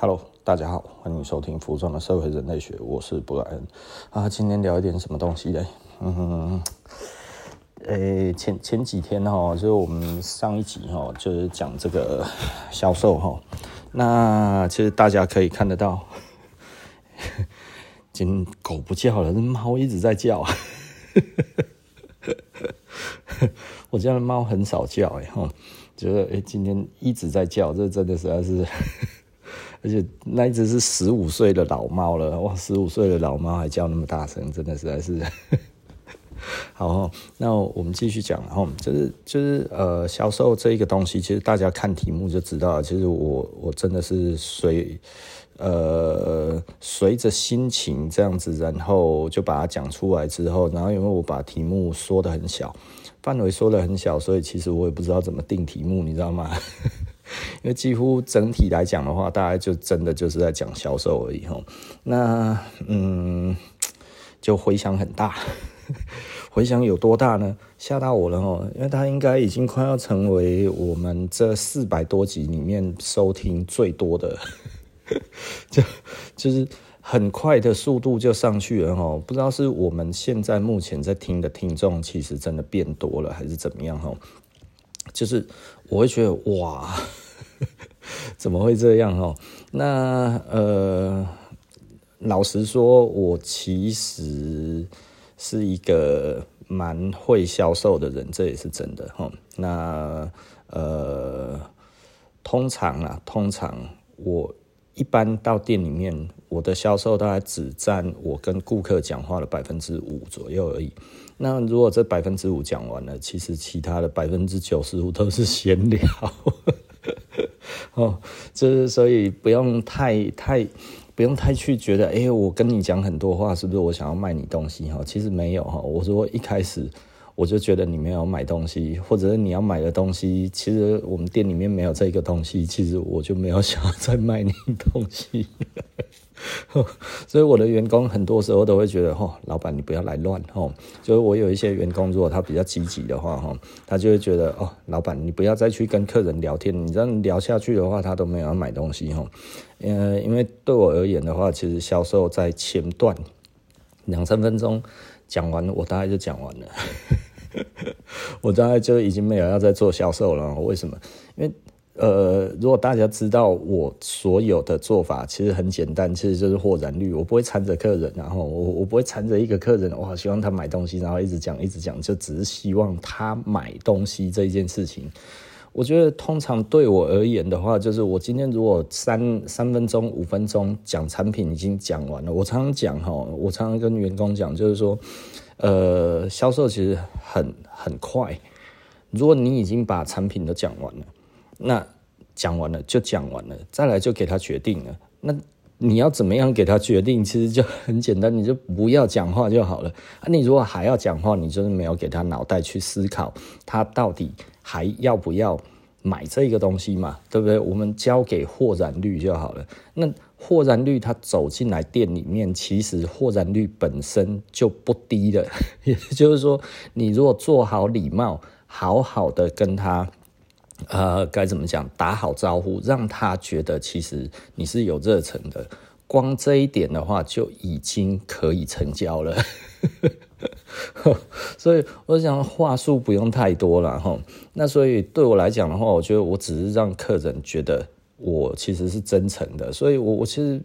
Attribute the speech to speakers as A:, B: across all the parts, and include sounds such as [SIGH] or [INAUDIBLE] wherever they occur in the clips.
A: Hello，大家好，欢迎收听服装的社会人类学，我是布莱恩啊。今天聊一点什么东西嘞？嗯哼，诶，前前几天哈，就是我们上一集哈，就是讲这个销售哈。那其实大家可以看得到，今狗不叫了，猫一直在叫。[LAUGHS] 我家的猫很少叫哎哈，觉得哎今天一直在叫，这真的实在是。而且那一只是十五岁的老猫了，哇！十五岁的老猫还叫那么大声，真的实在是。[LAUGHS] 好，那我们继续讲，哈，就是就是呃，销售这一个东西，其实大家看题目就知道了。其实我我真的是随呃随着心情这样子，然后就把它讲出来之后，然后因为我把题目说得很小，范围说得很小，所以其实我也不知道怎么定题目，你知道吗？[LAUGHS] 因为几乎整体来讲的话，大概就真的就是在讲销售而已哈。那嗯，就回响很大，[LAUGHS] 回响有多大呢？吓到我了哦，因为它应该已经快要成为我们这四百多集里面收听最多的，[LAUGHS] 就就是很快的速度就上去了哈。不知道是我们现在目前在听的听众其实真的变多了，还是怎么样哈？就是我会觉得哇，[LAUGHS] 怎么会这样哦？那呃，老实说，我其实是一个蛮会销售的人，这也是真的哈。那呃，通常啊，通常我一般到店里面，我的销售大概只占我跟顾客讲话的百分之五左右而已。那如果这百分之五讲完了，其实其他的百分之九十五都是闲聊，[LAUGHS] 哦，就是所以不用太太不用太去觉得，哎、我跟你讲很多话，是不是我想要卖你东西？哈，其实没有哈，我说一开始我就觉得你没有买东西，或者是你要买的东西，其实我们店里面没有这个东西，其实我就没有想要再卖你东西。[LAUGHS] 所以我的员工很多时候都会觉得，哦，老板你不要来乱，哦，就是我有一些员工，如果他比较积极的话，哈，他就会觉得，哦，老板你不要再去跟客人聊天，你这样聊下去的话，他都没有要买东西，哈，呃，因为对我而言的话，其实销售在前段两三分钟讲完，我大概就讲完了，[LAUGHS] 我大概就已经没有要再做销售了，为什么？因为。呃，如果大家知道我所有的做法，其实很简单，其实就是获染率。我不会缠着客人，然后我我不会缠着一个客人，我好希望他买东西，然后一直讲一直讲，就只是希望他买东西这一件事情。我觉得通常对我而言的话，就是我今天如果三三分钟、五分钟讲产品已经讲完了，我常常讲哈，我常常跟员工讲，就是说，呃，销售其实很很快。如果你已经把产品都讲完了。那讲完了就讲完了，再来就给他决定了。那你要怎么样给他决定？其实就很简单，你就不要讲话就好了。啊，你如果还要讲话，你就是没有给他脑袋去思考，他到底还要不要买这个东西嘛？对不对？我们交给获染率就好了。那获染率他走进来店里面，其实获染率本身就不低的。[LAUGHS] 也就是说，你如果做好礼貌，好好的跟他。呃，该怎么讲？打好招呼，让他觉得其实你是有热忱的。光这一点的话，就已经可以成交了。[LAUGHS] 所以我想话术不用太多了哈。那所以对我来讲的话，我觉得我只是让客人觉得我其实是真诚的。所以我我其实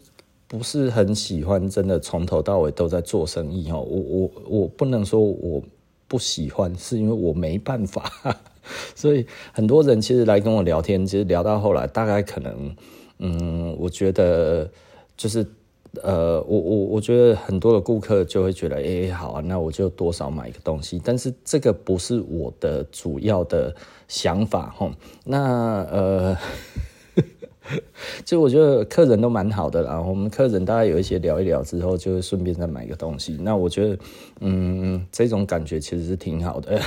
A: 不是很喜欢真的从头到尾都在做生意哈。我我我不能说我不喜欢，是因为我没办法。[LAUGHS] 所以很多人其实来跟我聊天，其实聊到后来，大概可能，嗯，我觉得就是，呃，我我我觉得很多的顾客就会觉得，哎、好啊，那我就多少买一个东西。但是这个不是我的主要的想法，吼。那呃，[LAUGHS] 就我觉得客人都蛮好的啦。我们客人大概有一些聊一聊之后，就顺便再买个东西。那我觉得，嗯，这种感觉其实是挺好的。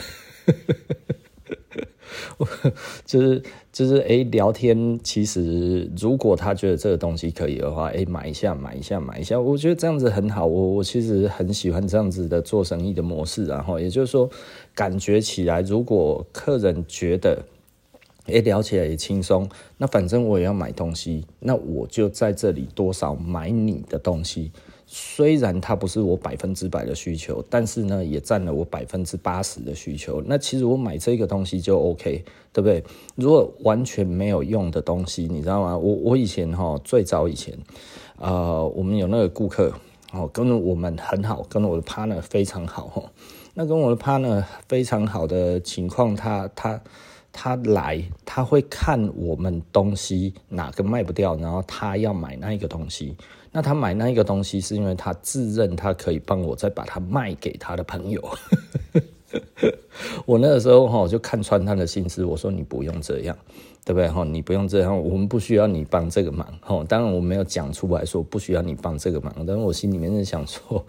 A: 我 [LAUGHS] 就是就是哎，聊天其实如果他觉得这个东西可以的话，哎，买一下买一下买一下，我觉得这样子很好。我我其实很喜欢这样子的做生意的模式。然后也就是说，感觉起来，如果客人觉得诶，聊起来也轻松。那反正我也要买东西，那我就在这里多少买你的东西。虽然它不是我百分之百的需求，但是呢，也占了我百分之八十的需求。那其实我买这个东西就 OK，对不对？如果完全没有用的东西，你知道吗？我我以前哈，最早以前，呃，我们有那个顾客哦，跟我们很好，跟我的 partner 非常好。那跟我的 partner 非常好的情况，他他他来，他会看我们东西哪个卖不掉，然后他要买那一个东西。那他买那一个东西，是因为他自认他可以帮我再把它卖给他的朋友。[LAUGHS] 我那个时候哈，就看穿他的心思，我说你不用这样，对不对哈？你不用这样，我们不需要你帮这个忙哈。当然我没有讲出来说不需要你帮这个忙，但是我心里面是想说，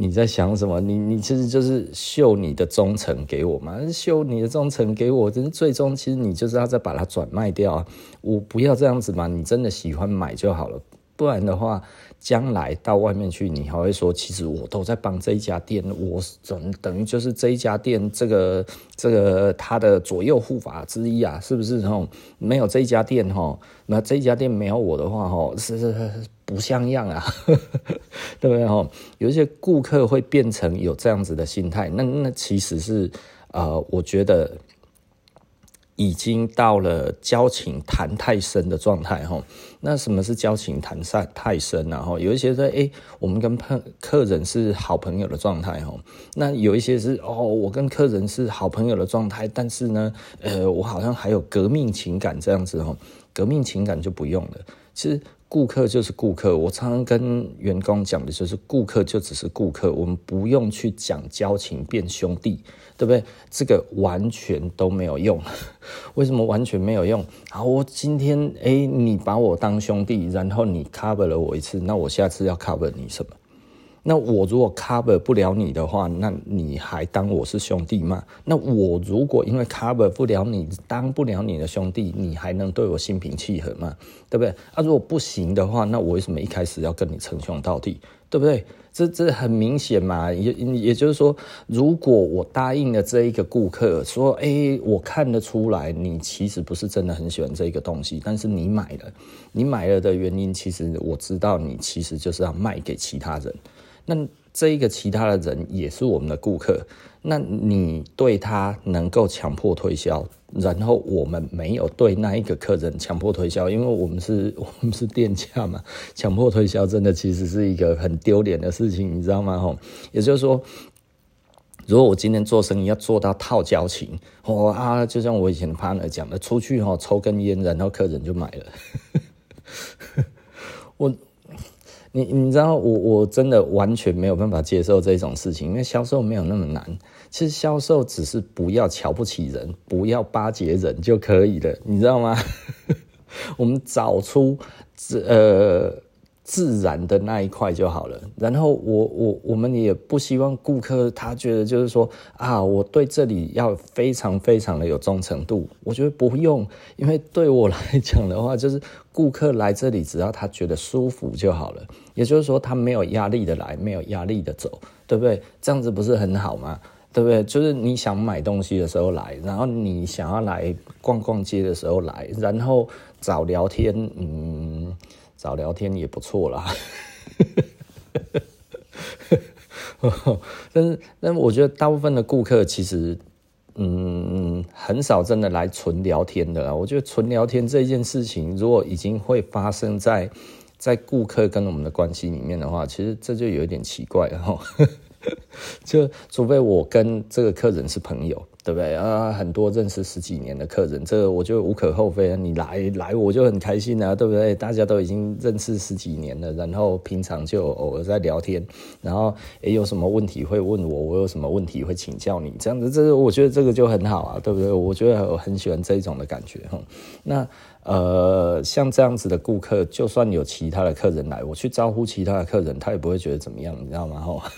A: 你在想什么？你你其实就是秀你的忠诚给我嘛，秀你的忠诚给我，真是最终其实你就是要再把它转卖掉啊。我不要这样子嘛，你真的喜欢买就好了。不然的话，将来到外面去，你还会说，其实我都在帮这一家店，我等等于就是这一家店这个这个他的左右护法之一啊，是不是？吼，没有这一家店，吼，那这一家店没有我的话，吼，是是是不像样啊，[LAUGHS] 对不对？吼，有一些顾客会变成有这样子的心态，那那其实是呃，我觉得。已经到了交情谈太深的状态哈，那什么是交情谈太深呢？哈，有一些说，哎，我们跟客客人是好朋友的状态哈，那有一些是哦，我跟客人是好朋友的状态，但是呢，呃，我好像还有革命情感这样子哈，革命情感就不用了，其实。顾客就是顾客，我常常跟员工讲的就是，顾客就只是顾客，我们不用去讲交情变兄弟，对不对？这个完全都没有用。[LAUGHS] 为什么完全没有用？好，我今天诶，你把我当兄弟，然后你 cover 了我一次，那我下次要 cover 你什么？那我如果 cover 不了你的话，那你还当我是兄弟吗？那我如果因为 cover 不了你，当不了你的兄弟，你还能对我心平气和吗？对不对？啊，如果不行的话，那我为什么一开始要跟你称兄道弟？对不对？这这很明显嘛，也也就是说，如果我答应了这一个顾客，说，哎，我看得出来你其实不是真的很喜欢这个东西，但是你买了，你买了的原因，其实我知道你其实就是要卖给其他人。那这一个其他的人也是我们的顾客，那你对他能够强迫推销，然后我们没有对那一个客人强迫推销，因为我们是 [LAUGHS] 我们是店家嘛，强迫推销真的其实是一个很丢脸的事情，你知道吗？吼，也就是说，如果我今天做生意要做到套交情，我啊，就像我以前的 partner 讲的，出去吼抽根烟，然后客人就买了，[LAUGHS] 我。你你知道我我真的完全没有办法接受这种事情，因为销售没有那么难。其实销售只是不要瞧不起人，不要巴结人就可以了，你知道吗？[LAUGHS] 我们找出这呃。自然的那一块就好了。然后我我我们也不希望顾客他觉得就是说啊，我对这里要非常非常的有忠诚度。我觉得不用，因为对我来讲的话，就是顾客来这里只要他觉得舒服就好了。也就是说，他没有压力的来，没有压力的走，对不对？这样子不是很好吗？对不对？就是你想买东西的时候来，然后你想要来逛逛街的时候来，然后找聊天，嗯。找聊天也不错啦，[LAUGHS] 但是，但是我觉得大部分的顾客其实，嗯，很少真的来纯聊天的啦。我觉得纯聊天这件事情，如果已经会发生在在顾客跟我们的关系里面的话，其实这就有一点奇怪哈。[LAUGHS] 就除非我跟这个客人是朋友。对不对啊？很多认识十几年的客人，这个我就无可厚非。你来来，我就很开心啊，对不对？大家都已经认识十几年了，然后平常就偶尔在聊天，然后诶有什么问题会问我，我有什么问题会请教你，这样子，这个我觉得这个就很好啊，对不对？我觉得我很喜欢这种的感觉哈。那呃，像这样子的顾客，就算有其他的客人来，我去招呼其他的客人，他也不会觉得怎么样，你知道吗？哈。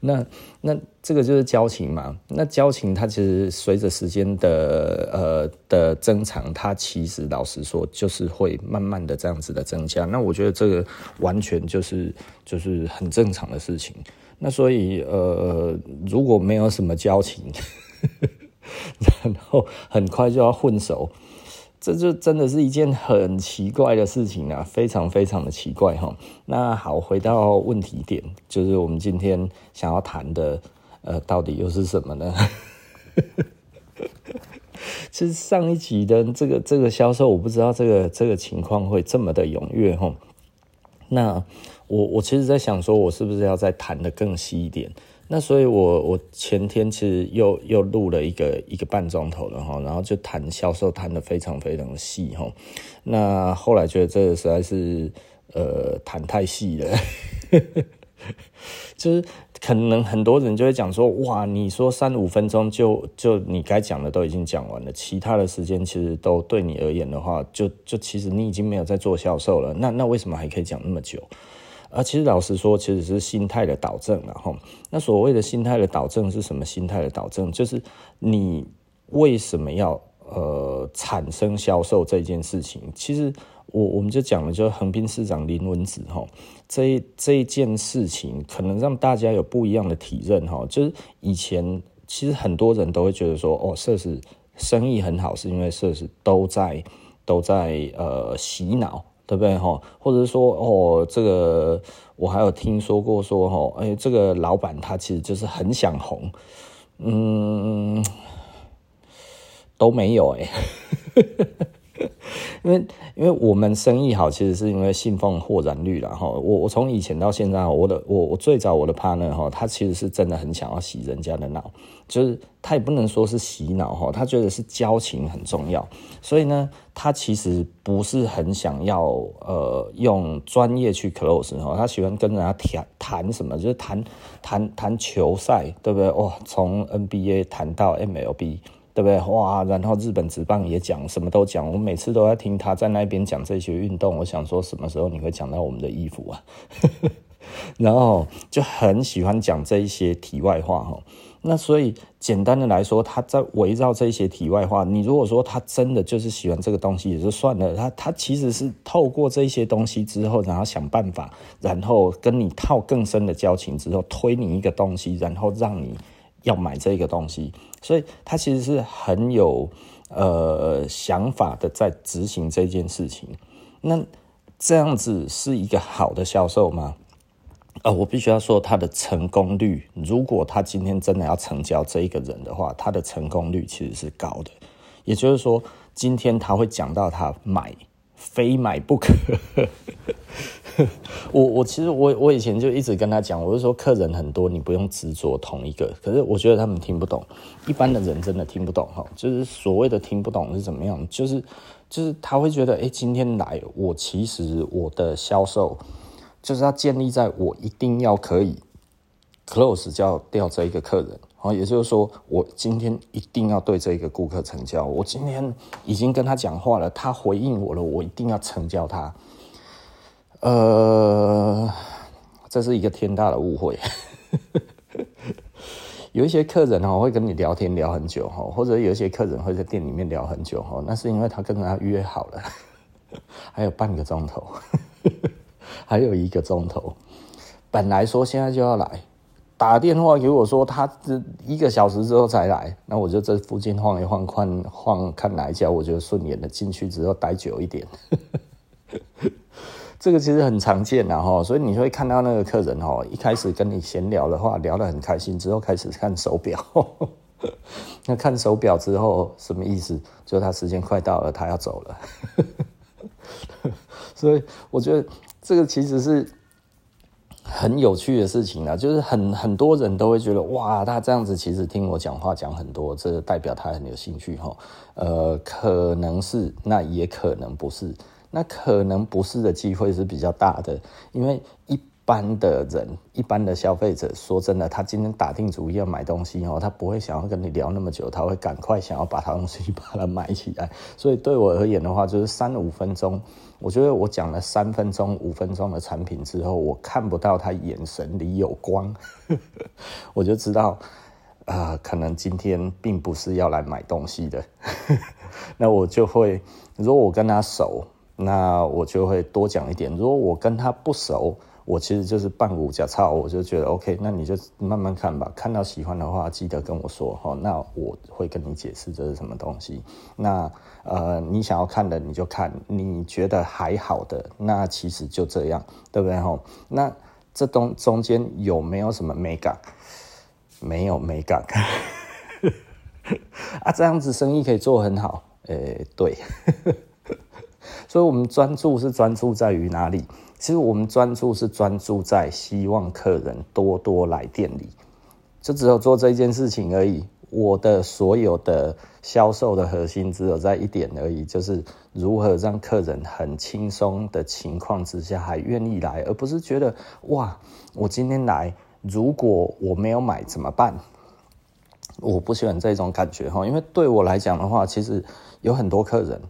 A: 那那这个就是交情嘛。那交情它其实随着时间的呃的增长，它其实老实说就是会慢慢的这样子的增加。那我觉得这个完全就是就是很正常的事情。那所以呃如果没有什么交情，[LAUGHS] 然后很快就要混熟，这就真的是一件很奇怪的事情啊，非常非常的奇怪哈。那好，回到问题点，就是我们今天想要谈的，呃，到底又是什么呢？[LAUGHS] 其实上一集的这个这个销售，我不知道这个这个情况会这么的踊跃哈。那我我其实在想说，我是不是要再谈得更细一点？那所以我，我前天其实又又录了一个一个半钟头了哈，然后就谈销售谈得非常非常细哈。那后来觉得这个实在是呃谈太细了，[LAUGHS] 就是可能很多人就会讲说，哇，你说三五分钟就就你该讲的都已经讲完了，其他的时间其实都对你而言的话，就就其实你已经没有在做销售了。那那为什么还可以讲那么久？啊，其实老实说，其实是心态的导正，然后那所谓的心态的导正是什么？心态的导正就是你为什么要呃产生销售这件事情。其实我我们就讲了，就横滨市长林文子哈，这这一件事情可能让大家有不一样的体认哈。就是以前其实很多人都会觉得说，哦，社死生意很好，是因为社死都在都在呃洗脑。对不对哈？或者是说哦，这个我还有听说过说哈，哎，这个老板他其实就是很想红，嗯，都没有哎，[LAUGHS] 因为因为我们生意好，其实是因为信奉豁然率了哈。我我从以前到现在，我的我我最早我的 partner 哈，他其实是真的很想要洗人家的脑。就是他也不能说是洗脑哈，他觉得是交情很重要，所以呢，他其实不是很想要呃用专业去 close 哈，他喜欢跟人家谈谈什么，就是谈谈谈球赛，对不对？哇，从 NBA 谈到 MLB，对不对？哇，然后日本职棒也讲，什么都讲，我每次都在听他在那边讲这些运动，我想说什么时候你会讲到我们的衣服啊？[LAUGHS] 然后就很喜欢讲这一些题外话哈。那所以简单的来说，他在围绕这些题外话。你如果说他真的就是喜欢这个东西，也就算了。他他其实是透过这些东西之后，然后想办法，然后跟你套更深的交情之后，推你一个东西，然后让你要买这个东西。所以他其实是很有呃想法的在执行这件事情。那这样子是一个好的销售吗？呃，我必须要说，他的成功率，如果他今天真的要成交这一个人的话，他的成功率其实是高的。也就是说，今天他会讲到他买，非买不可。[LAUGHS] 我我其实我我以前就一直跟他讲，我就说客人很多，你不用执着同一个。可是我觉得他们听不懂，一般的人真的听不懂哈。就是所谓的听不懂是怎么样？就是就是他会觉得，哎，今天来，我其实我的销售。就是要建立在我一定要可以 close 掉掉这一个客人，好，也就是说，我今天一定要对这一个顾客成交。我今天已经跟他讲话了，他回应我了，我一定要成交他。呃，这是一个天大的误会。[LAUGHS] 有一些客人哦会跟你聊天聊很久哈，或者有一些客人会在店里面聊很久哈，那是因为他跟他约好了，还有半个钟头。还有一个钟头，本来说现在就要来，打电话给我说他这一个小时之后才来，那我就这附近晃一晃，看看哪一家我觉得顺眼的，进去之后待久一点。这个其实很常见的哈，所以你会看到那个客人哈，一开始跟你闲聊的话聊得很开心，之后开始看手表，那 [LAUGHS] 看手表之后什么意思？就他时间快到了，他要走了。[LAUGHS] 所以我觉得。这个其实是很有趣的事情啊，就是很很多人都会觉得哇，他这样子其实听我讲话讲很多，这代表他很有兴趣哈。呃，可能是，那也可能不是，那可能不是的机会是比较大的，因为一。般的人，一般的消费者，说真的，他今天打定主意要买东西哦，他不会想要跟你聊那么久，他会赶快想要把他东西 [LAUGHS] 把它买起来。所以对我而言的话，就是三五分钟，我觉得我讲了三分钟、五分钟的产品之后，我看不到他眼神里有光，[LAUGHS] 我就知道啊、呃，可能今天并不是要来买东西的。[LAUGHS] 那我就会，如果我跟他熟，那我就会多讲一点；如果我跟他不熟，我其实就是半五假操，我就觉得 OK，那你就慢慢看吧。看到喜欢的话，记得跟我说哈，那我会跟你解释这是什么东西。那呃，你想要看的你就看，你觉得还好的，那其实就这样，对不对哈？那这东中间有没有什么美感？没有美感 [LAUGHS] 啊，这样子生意可以做很好。诶、欸，对。所以，我们专注是专注在于哪里？其实，我们专注是专注在希望客人多多来店里，就只有做这件事情而已。我的所有的销售的核心只有在一点而已，就是如何让客人很轻松的情况之下还愿意来，而不是觉得哇，我今天来，如果我没有买怎么办？我不喜欢这种感觉哈，因为对我来讲的话，其实有很多客人。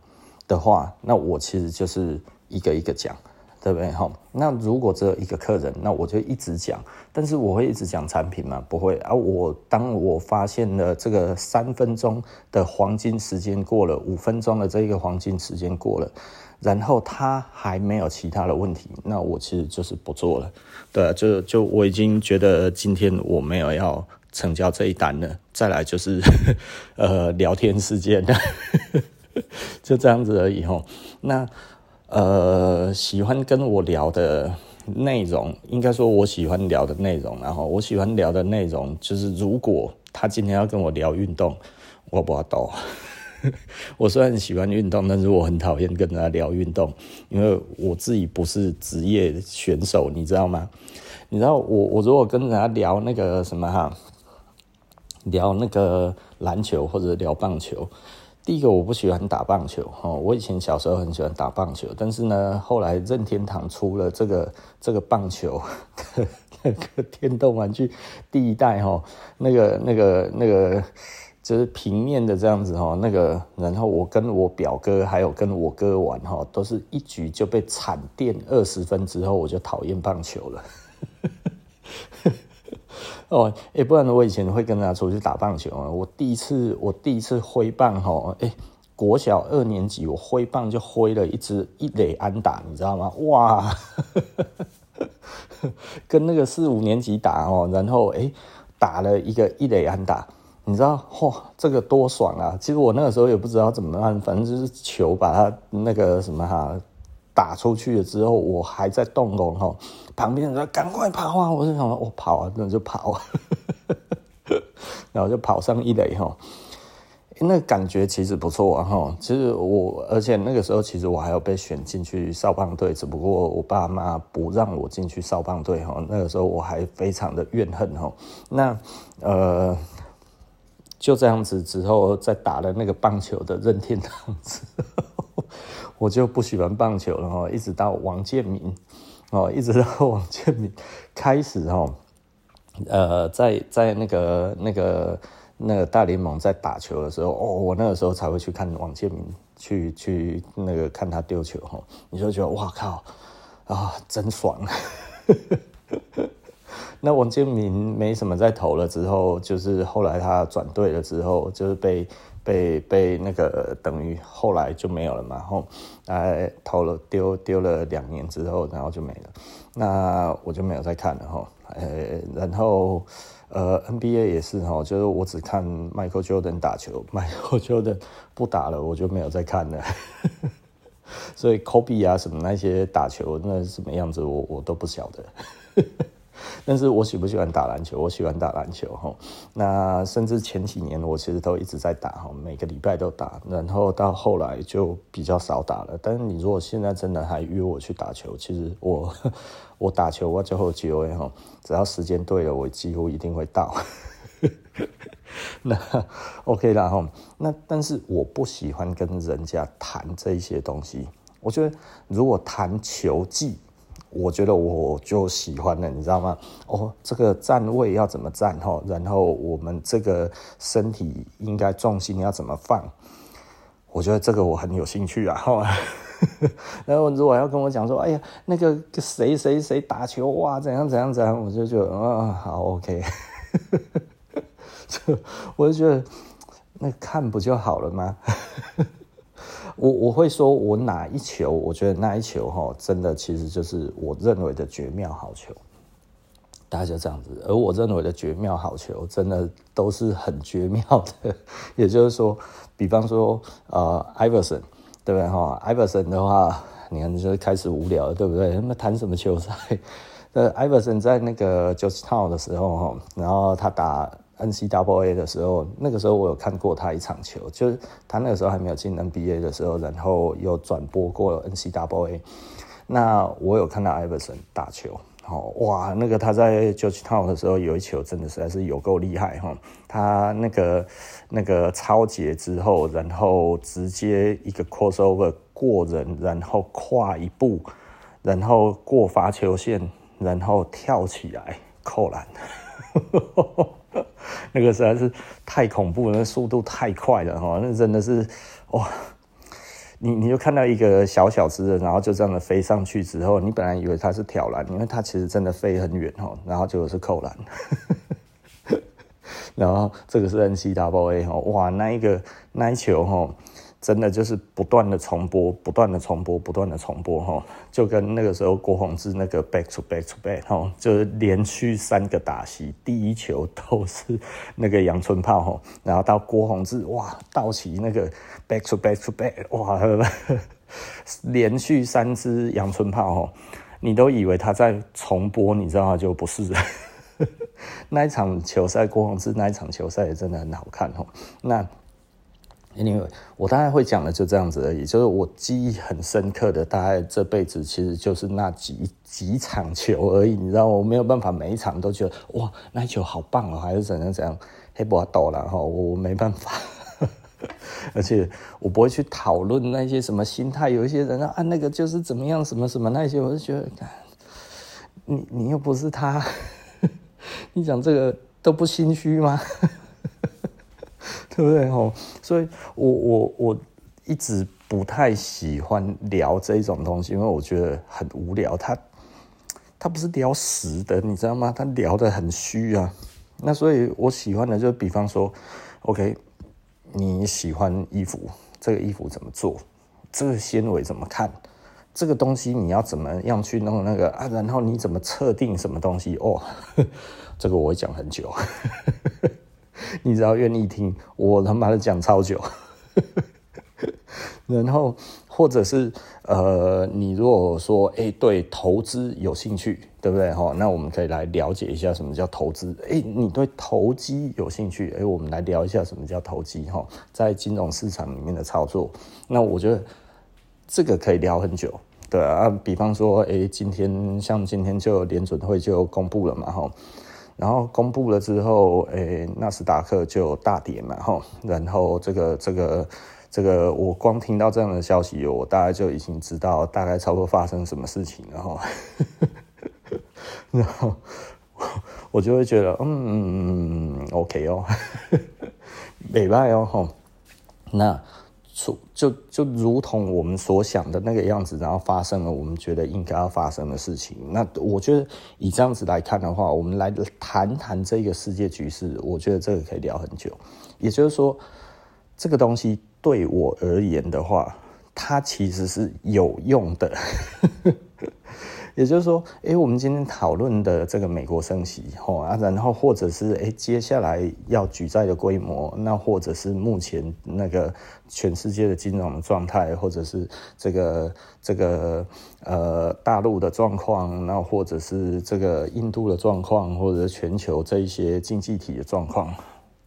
A: 的话，那我其实就是一个一个讲，对不对？哈，那如果只有一个客人，那我就一直讲。但是我会一直讲产品吗？不会啊。我当我发现了这个三分钟的黄金时间过了，五分钟的这个黄金时间过了，然后他还没有其他的问题，那我其实就是不做了。对，就就我已经觉得今天我没有要成交这一单了。再来就是 [LAUGHS] 呃聊天时间。[LAUGHS] 就这样子而已齁。那呃，喜欢跟我聊的内容，应该说我喜欢聊的内容，然后我喜欢聊的内容就是，如果他今天要跟我聊运动，我不知道。[LAUGHS] 我虽然喜欢运动，但是我很讨厌跟他聊运动，因为我自己不是职业选手，你知道吗？你知道我我如果跟人家聊那个什么哈，聊那个篮球或者聊棒球。第一个我不喜欢打棒球哦，我以前小时候很喜欢打棒球，但是呢，后来任天堂出了这个这个棒球 [LAUGHS] 那个电动玩具第一代哈，那个那个那个就是平面的这样子哈，那个然后我跟我表哥还有跟我哥玩哈，都是一局就被惨电二十分之后，我就讨厌棒球了。哦，哎，不然我以前会跟他出去打棒球啊。我第一次，我第一次挥棒哈，哎，国小二年级，我挥棒就挥了一支一垒安打，你知道吗？哇，[LAUGHS] 跟那个四五年级打哦，然后哎，打了一个一垒安打，你知道，嚯，这个多爽啊！其实我那个时候也不知道怎么办，反正就是球把它那个什么哈。打出去了之后，我还在动工哈，旁边人说赶快跑啊！我就想说，我跑啊，那就跑啊，[LAUGHS] 然后就跑上一垒哈，那感觉其实不错啊哈。其实我，而且那个时候其实我还要被选进去少棒队，只不过我爸妈不让我进去少棒队哈。那个时候我还非常的怨恨哈。那呃，就这样子之后，再打了那个棒球的任天堂之后。我就不喜欢棒球了哈，一直到王建民哦，一直 [LAUGHS] 到王建民开始哦，呃，在在那个那个那个大联盟在打球的时候，哦，我那个时候才会去看王建民，去去那个看他丢球哈，你就觉得哇靠啊，真爽！[LAUGHS] 那王建民没什么在投了之后，就是后来他转队了之后，就是被。被被那个等于后来就没有了嘛，后来投了丢丢了两年之后，然后就没了。那我就没有再看了哈。呃，然后呃，NBA 也是哈，就是我只看 Michael Jordan 打球，[LAUGHS] Michael Jordan 不打了，我就没有再看了。[LAUGHS] 所以 Kobe 啊什么那些打球那什么样子，我我都不晓得。但是我喜不喜欢打篮球？我喜欢打篮球哈。那甚至前几年我其实都一直在打哈，每个礼拜都打。然后到后来就比较少打了。但是你如果现在真的还约我去打球，其实我 [LAUGHS] 我打球我就会机会哈，只要时间对了，我几乎一定会到。[LAUGHS] 那 OK 啦哈。那但是我不喜欢跟人家谈这一些东西。我觉得如果谈球技。我觉得我就喜欢了，你知道吗？哦，这个站位要怎么站哈？然后我们这个身体应该重心要怎么放？我觉得这个我很有兴趣啊。[LAUGHS] 然后如果要跟我讲说，哎呀，那个谁谁谁打球哇，怎样怎样怎样，我就觉得啊，好 OK。[LAUGHS] 我就觉得那看不就好了吗？我我会说，我哪一球，我觉得那一球哈，真的其实就是我认为的绝妙好球。大家就这样子，而我认为的绝妙好球，真的都是很绝妙的。[LAUGHS] 也就是说，比方说，呃，Iverson，对不对哈？Iverson 的话，你看就开始无聊了，对不对？他们谈什么球赛？[LAUGHS] 呃，Iverson 在那个 Georgetown 的时候哈，然后他打 N C W A 的时候，那个时候我有看过他一场球，就是他那个时候还没有进 NBA 的时候，然后又转播过 N C W A。那我有看到 Iverson 打球。哦，哇，那个他在 Georgetown 的时候有一球真的实在是有够厉害哈！他那个那个抄截之后，然后直接一个 crossover 过人，然后跨一步，然后过罚球线，然后跳起来扣篮，[LAUGHS] 那个实在是太恐怖了，那速度太快了哈！那真的是哇！你你就看到一个小小只的，然后就这样的飞上去之后，你本来以为它是挑篮，因为它其实真的飞很远哈，然后结果是扣篮，[LAUGHS] 然后这个是 N C W A 哈，哇，那一个那一球哈。真的就是不断的重播，不断的重播，不断的重播哈，就跟那个时候郭宏志那个 back to back to back 哈，就是连续三个打席，第一球都是那个阳春炮哈，然后到郭宏志哇，倒起那个 back to back to back 哇，[LAUGHS] 连续三支阳春炮哈，你都以为他在重播，你知道吗？就不是，[LAUGHS] 那一场球赛郭宏志那一场球赛也真的很好看哈，那。Anyway，我大概会讲的就这样子而已，就是我记忆很深刻的，大概这辈子其实就是那几几场球而已，你知道我没有办法每一场都觉得哇，那球好棒哦，还是怎样怎样，黑不倒了哈，我没办法，[LAUGHS] 而且我不会去讨论那些什么心态，有一些人啊，那个就是怎么样，什么什么那些，我就觉得，你你又不是他，[LAUGHS] 你讲这个都不心虚吗？对不对吼？所以我我我一直不太喜欢聊这种东西，因为我觉得很无聊。他他不是聊实的，你知道吗？他聊得很虚啊。那所以我喜欢的就比方说，OK，你喜欢衣服，这个衣服怎么做？这个纤维怎么看？这个东西你要怎么样去弄那个啊？然后你怎么测定什么东西？哦，[LAUGHS] 这个我会讲很久。你只要愿意听，我他妈的讲超久。然后，或者是呃，你如果说哎、对投资有兴趣，对不对哈？那我们可以来了解一下什么叫投资。哎、你对投机有兴趣？哎、我们来聊一下什么叫投机哈，在金融市场里面的操作。那我觉得这个可以聊很久，对啊。比方说，哎、今天像今天就联准会就公布了嘛哈。然后公布了之后，诶，纳斯达克就大跌嘛，吼，然后这个这个这个，我光听到这样的消息，我大概就已经知道大概差不多发生什么事情了，吼，然后我就会觉得，嗯，OK 哦，没败哦，吼，那。就就如同我们所想的那个样子，然后发生了我们觉得应该要发生的事情。那我觉得以这样子来看的话，我们来谈谈这个世界局势，我觉得这个可以聊很久。也就是说，这个东西对我而言的话，它其实是有用的。也就是说，诶，我们今天讨论的这个美国升息，吼啊，然后或者是诶，接下来要举债的规模，那或者是目前那个全世界的金融状态，或者是这个这个呃大陆的状况，那或者是这个印度的状况，或者是全球这一些经济体的状况，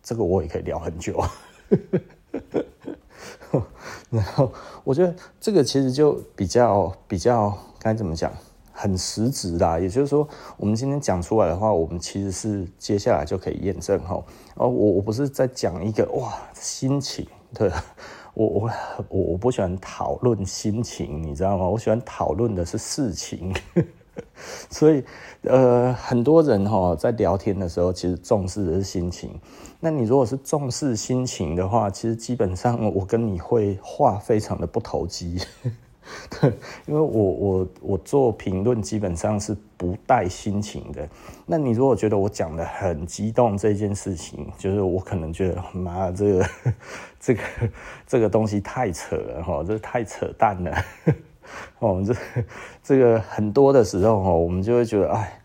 A: 这个我也可以聊很久。[LAUGHS] 然后我觉得这个其实就比较比较该怎么讲？很实质啦，也就是说，我们今天讲出来的话，我们其实是接下来就可以验证哈。哦，我我不是在讲一个哇心情，对，[LAUGHS] 我我我我不喜欢讨论心情，你知道吗？我喜欢讨论的是事情。[LAUGHS] 所以，呃，很多人哈在聊天的时候，其实重视的是心情。那你如果是重视心情的话，其实基本上我跟你会话非常的不投机。[LAUGHS] 对，因为我我我做评论基本上是不带心情的。那你如果觉得我讲的很激动，这件事情就是我可能觉得妈，这个 [LAUGHS] 这个这个东西太扯了哈，这太扯淡了。我 [LAUGHS] 们，这这个很多的时候哈，我们就会觉得哎。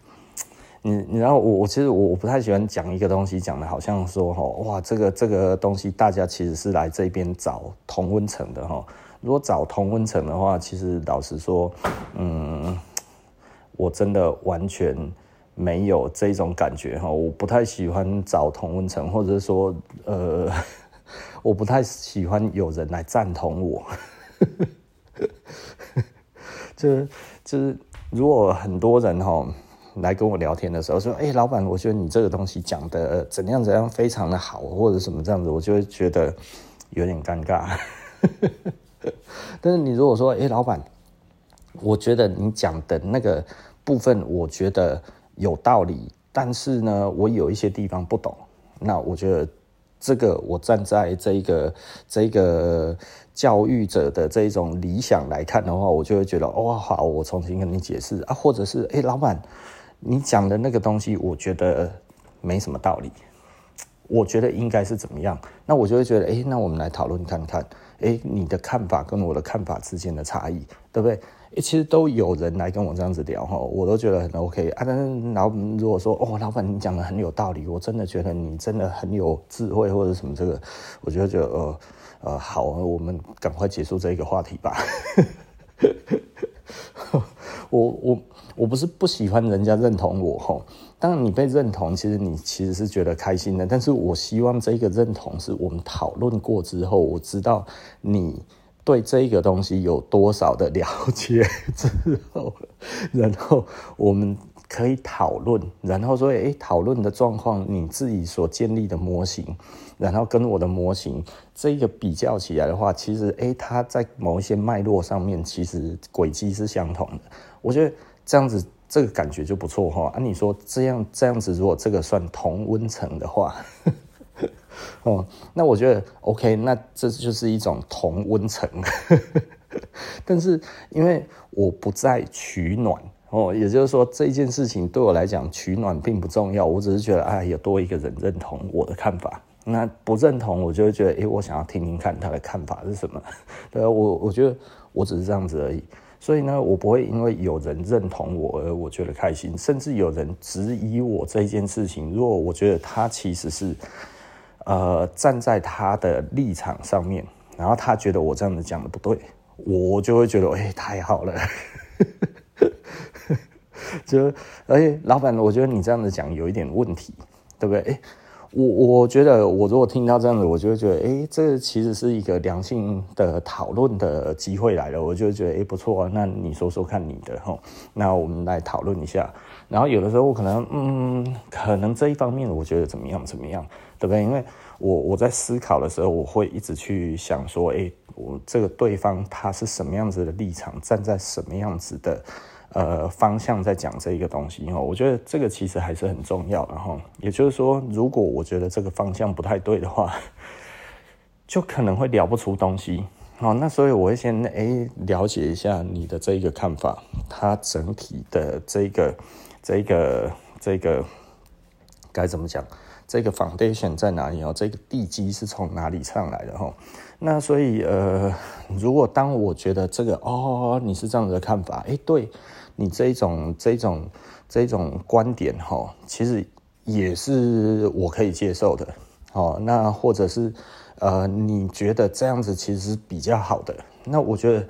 A: 你你知道我我其实我我不太喜欢讲一个东西，讲的好像说哈哇这个这个东西大家其实是来这边找同温层的哈。如果找同温层的话，其实老实说，嗯，我真的完全没有这种感觉哈。我不太喜欢找同温层，或者是说呃，[LAUGHS] 我不太喜欢有人来赞同我。[LAUGHS] 就是就是如果很多人哈。来跟我聊天的时候说：“哎、老板，我觉得你这个东西讲的怎样怎样非常的好，或者什么这样子，我就会觉得有点尴尬。[LAUGHS] [LAUGHS] 但是你如果说，哎、老板，我觉得你讲的那个部分，我觉得有道理，但是呢，我有一些地方不懂。那我觉得这个，我站在这个这个教育者的这种理想来看的话，我就会觉得，哦，好，我重新跟你解释啊，或者是，哎、老板。”你讲的那个东西，我觉得没什么道理。我觉得应该是怎么样？那我就会觉得，哎，那我们来讨论看看，哎，你的看法跟我的看法之间的差异，对不对？哎，其实都有人来跟我这样子聊哈，我都觉得很 OK 啊。但是老如果说，哦，老板你讲的很有道理，我真的觉得你真的很有智慧或者什么这个，我就觉得，呃呃，好，我们赶快结束这一个话题吧。[LAUGHS] 我我。我不是不喜欢人家认同我，当你被认同，其实你其实是觉得开心的。但是我希望这个认同是我们讨论过之后，我知道你对这个东西有多少的了解之后，然后我们可以讨论，然后说，诶，讨论的状况，你自己所建立的模型，然后跟我的模型这个比较起来的话，其实，诶，它在某一些脉络上面，其实轨迹是相同的。我觉得。这样子，这个感觉就不错哈。啊，你说这样这样子，如果这个算同温层的话，[LAUGHS] 哦，那我觉得 OK，那这就是一种同温层。[LAUGHS] 但是因为我不再取暖哦，也就是说这件事情对我来讲取暖并不重要，我只是觉得哎，有多一个人认同我的看法。那不认同，我就会觉得哎，我想要听听看他的看法是什么。对啊，我我觉得我只是这样子而已。所以呢，我不会因为有人认同我而我觉得开心，甚至有人质疑我这件事情。如果我觉得他其实是，呃，站在他的立场上面，然后他觉得我这样子讲的不对，我就会觉得，哎，太好了。[LAUGHS] 就，而且老板，我觉得你这样子讲有一点问题，对不对？我我觉得，我如果听到这样子，我就会觉得，哎，这其实是一个良性的讨论的机会来了。我就觉得，哎，不错。那你说说看你的吼，那我们来讨论一下。然后有的时候我可能，嗯，可能这一方面我觉得怎么样怎么样，对不对？因为我我在思考的时候，我会一直去想说，哎，我这个对方他是什么样子的立场，站在什么样子的。呃，方向在讲这一个东西哈，我觉得这个其实还是很重要的哈。也就是说，如果我觉得这个方向不太对的话，[LAUGHS] 就可能会聊不出东西。好，那所以我会先诶了解一下你的这一个看法，它整体的这个这个这个该怎么讲？这个 foundation 在哪里哦？这个地基是从哪里上来的哈？那所以呃，如果当我觉得这个哦，你是这样子的看法，哎，对。你这种这种这种观点哈，其实也是我可以接受的哦。那或者是呃，你觉得这样子其实比较好的？那我觉得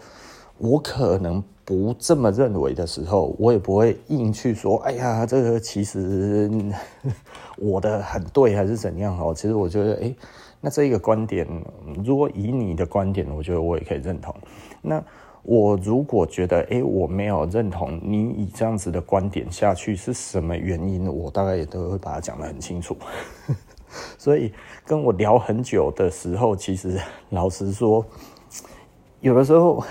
A: 我可能不这么认为的时候，我也不会硬去说，哎呀，这个其实 [LAUGHS] 我的很对还是怎样哦。其实我觉得，哎，那这个观点，如果以你的观点，我觉得我也可以认同。那。我如果觉得，哎，我没有认同你以这样子的观点下去是什么原因，我大概也都会把它讲得很清楚。[LAUGHS] 所以跟我聊很久的时候，其实老实说，有的时候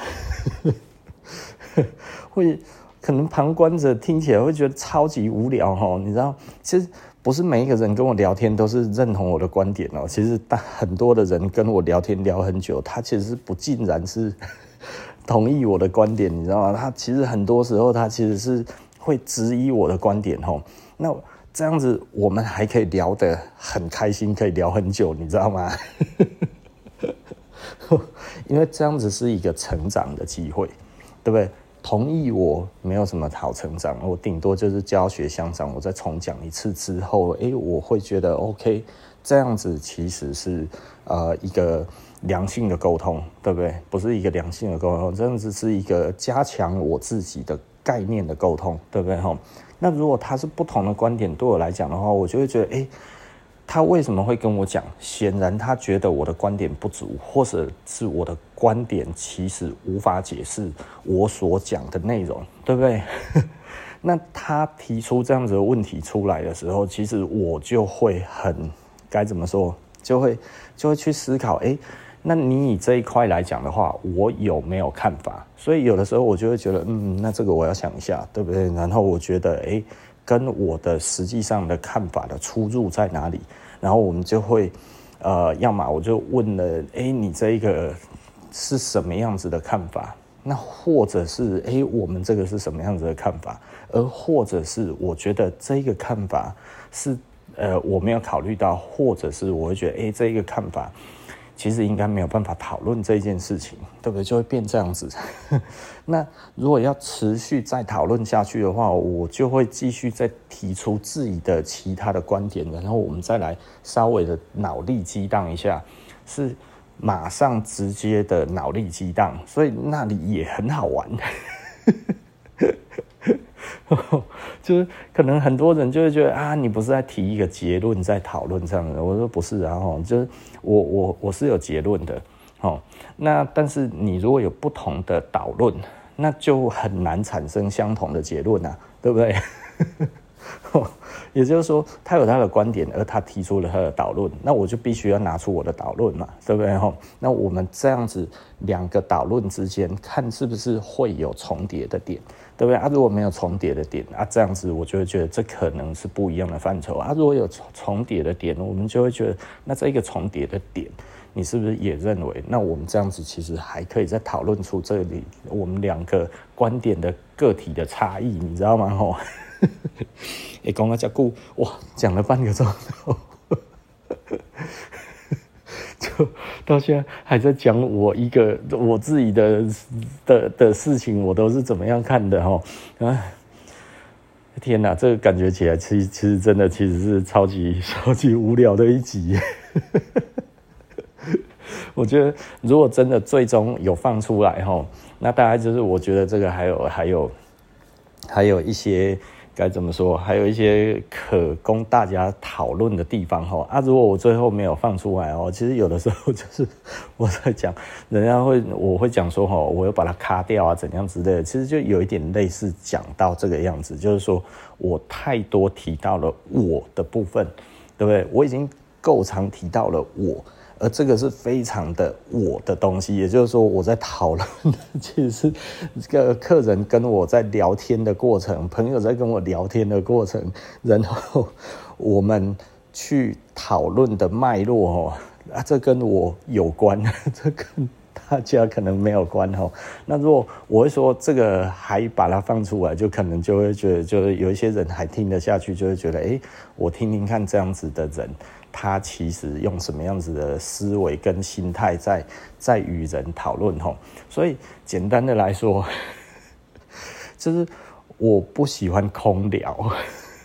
A: [LAUGHS] 会可能旁观者听起来会觉得超级无聊哈。你知道，其实不是每一个人跟我聊天都是认同我的观点哦。其实大很多的人跟我聊天聊很久，他其实不尽然是。同意我的观点，你知道吗？他其实很多时候他其实是会质疑我的观点吼。那这样子我们还可以聊得很开心，可以聊很久，你知道吗？[LAUGHS] 因为这样子是一个成长的机会，对不对？同意我没有什么好成长，我顶多就是教学相长，我再重讲一次之后，诶，我会觉得 OK，这样子其实是呃一个良性的沟通，对不对？不是一个良性的沟通，这样子是一个加强我自己的概念的沟通，对不对？哈，那如果他是不同的观点，对我来讲的话，我就会觉得，诶。他为什么会跟我讲？显然他觉得我的观点不足，或者是我的观点其实无法解释我所讲的内容，对不对？[LAUGHS] 那他提出这样子的问题出来的时候，其实我就会很该怎么说，就会就会去思考，哎，那你以这一块来讲的话，我有没有看法？所以有的时候我就会觉得，嗯，那这个我要想一下，对不对？然后我觉得，哎。跟我的实际上的看法的出入在哪里？然后我们就会，呃，要么我就问了，哎，你这一个是什么样子的看法？那或者是，哎，我们这个是什么样子的看法？而或者是，我觉得这个看法是，呃，我没有考虑到，或者是我会觉得，哎，这一个看法。其实应该没有办法讨论这件事情，对不对？就会变这样子。[LAUGHS] 那如果要持续再讨论下去的话，我就会继续再提出自己的其他的观点，然后我们再来稍微的脑力激荡一下，是马上直接的脑力激荡，所以那里也很好玩。[LAUGHS] [LAUGHS] 就是可能很多人就会觉得啊，你不是在提一个结论在讨论这样的？我说不是，然后就是我我我是有结论的，哦，那但是你如果有不同的导论，那就很难产生相同的结论啊，对不对？[LAUGHS] 也就是说，他有他的观点，而他提出了他的导论，那我就必须要拿出我的导论嘛，对不对？吼那我们这样子两个导论之间，看是不是会有重叠的点，对不对？啊，如果没有重叠的点啊，这样子我就会觉得这可能是不一样的范畴啊。如果有重重叠的点，我们就会觉得，那这一个重叠的点，你是不是也认为？那我们这样子其实还可以再讨论出这里我们两个观点的个体的差异，你知道吗？吼。[LAUGHS] 哎，讲了这久，哇，讲了半个钟头，[LAUGHS] 就到现在还在讲我一个我自己的的的事情，我都是怎么样看的哈？啊，天哪，这个感觉起来，其实其实真的其实是超级超级无聊的一集。[LAUGHS] 我觉得如果真的最终有放出来哈，那大概就是我觉得这个还有还有还有一些。该怎么说？还有一些可供大家讨论的地方哈啊！如果我最后没有放出来哦，其实有的时候就是我在讲，人家会我会讲说哈，我要把它卡掉啊，怎样之类的。其实就有一点类似讲到这个样子，就是说我太多提到了我的部分，对不对？我已经够常提到了我。而这个是非常的我的东西，也就是说，我在讨论其实是这个客人跟我在聊天的过程，朋友在跟我聊天的过程，然后我们去讨论的脉络哦，啊，这跟我有关，[LAUGHS] 这跟大家可能没有关哦。那如果我会说这个还把它放出来，就可能就会觉得，就是有一些人还听得下去，就会觉得，哎，我听听看这样子的人。他其实用什么样子的思维跟心态在在与人讨论吼，所以简单的来说，[LAUGHS] 就是我不喜欢空聊，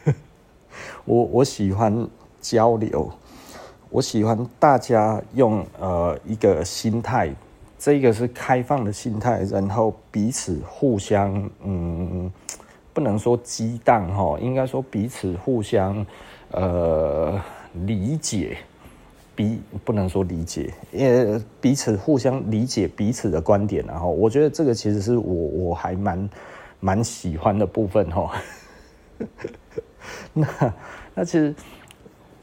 A: [LAUGHS] 我我喜欢交流，我喜欢大家用呃一个心态，这个是开放的心态，然后彼此互相嗯，不能说激荡哈，应该说彼此互相呃。理解彼不能说理解，也彼此互相理解彼此的观点，然后我觉得这个其实是我我还蛮蛮喜欢的部分哈。[LAUGHS] 那那其实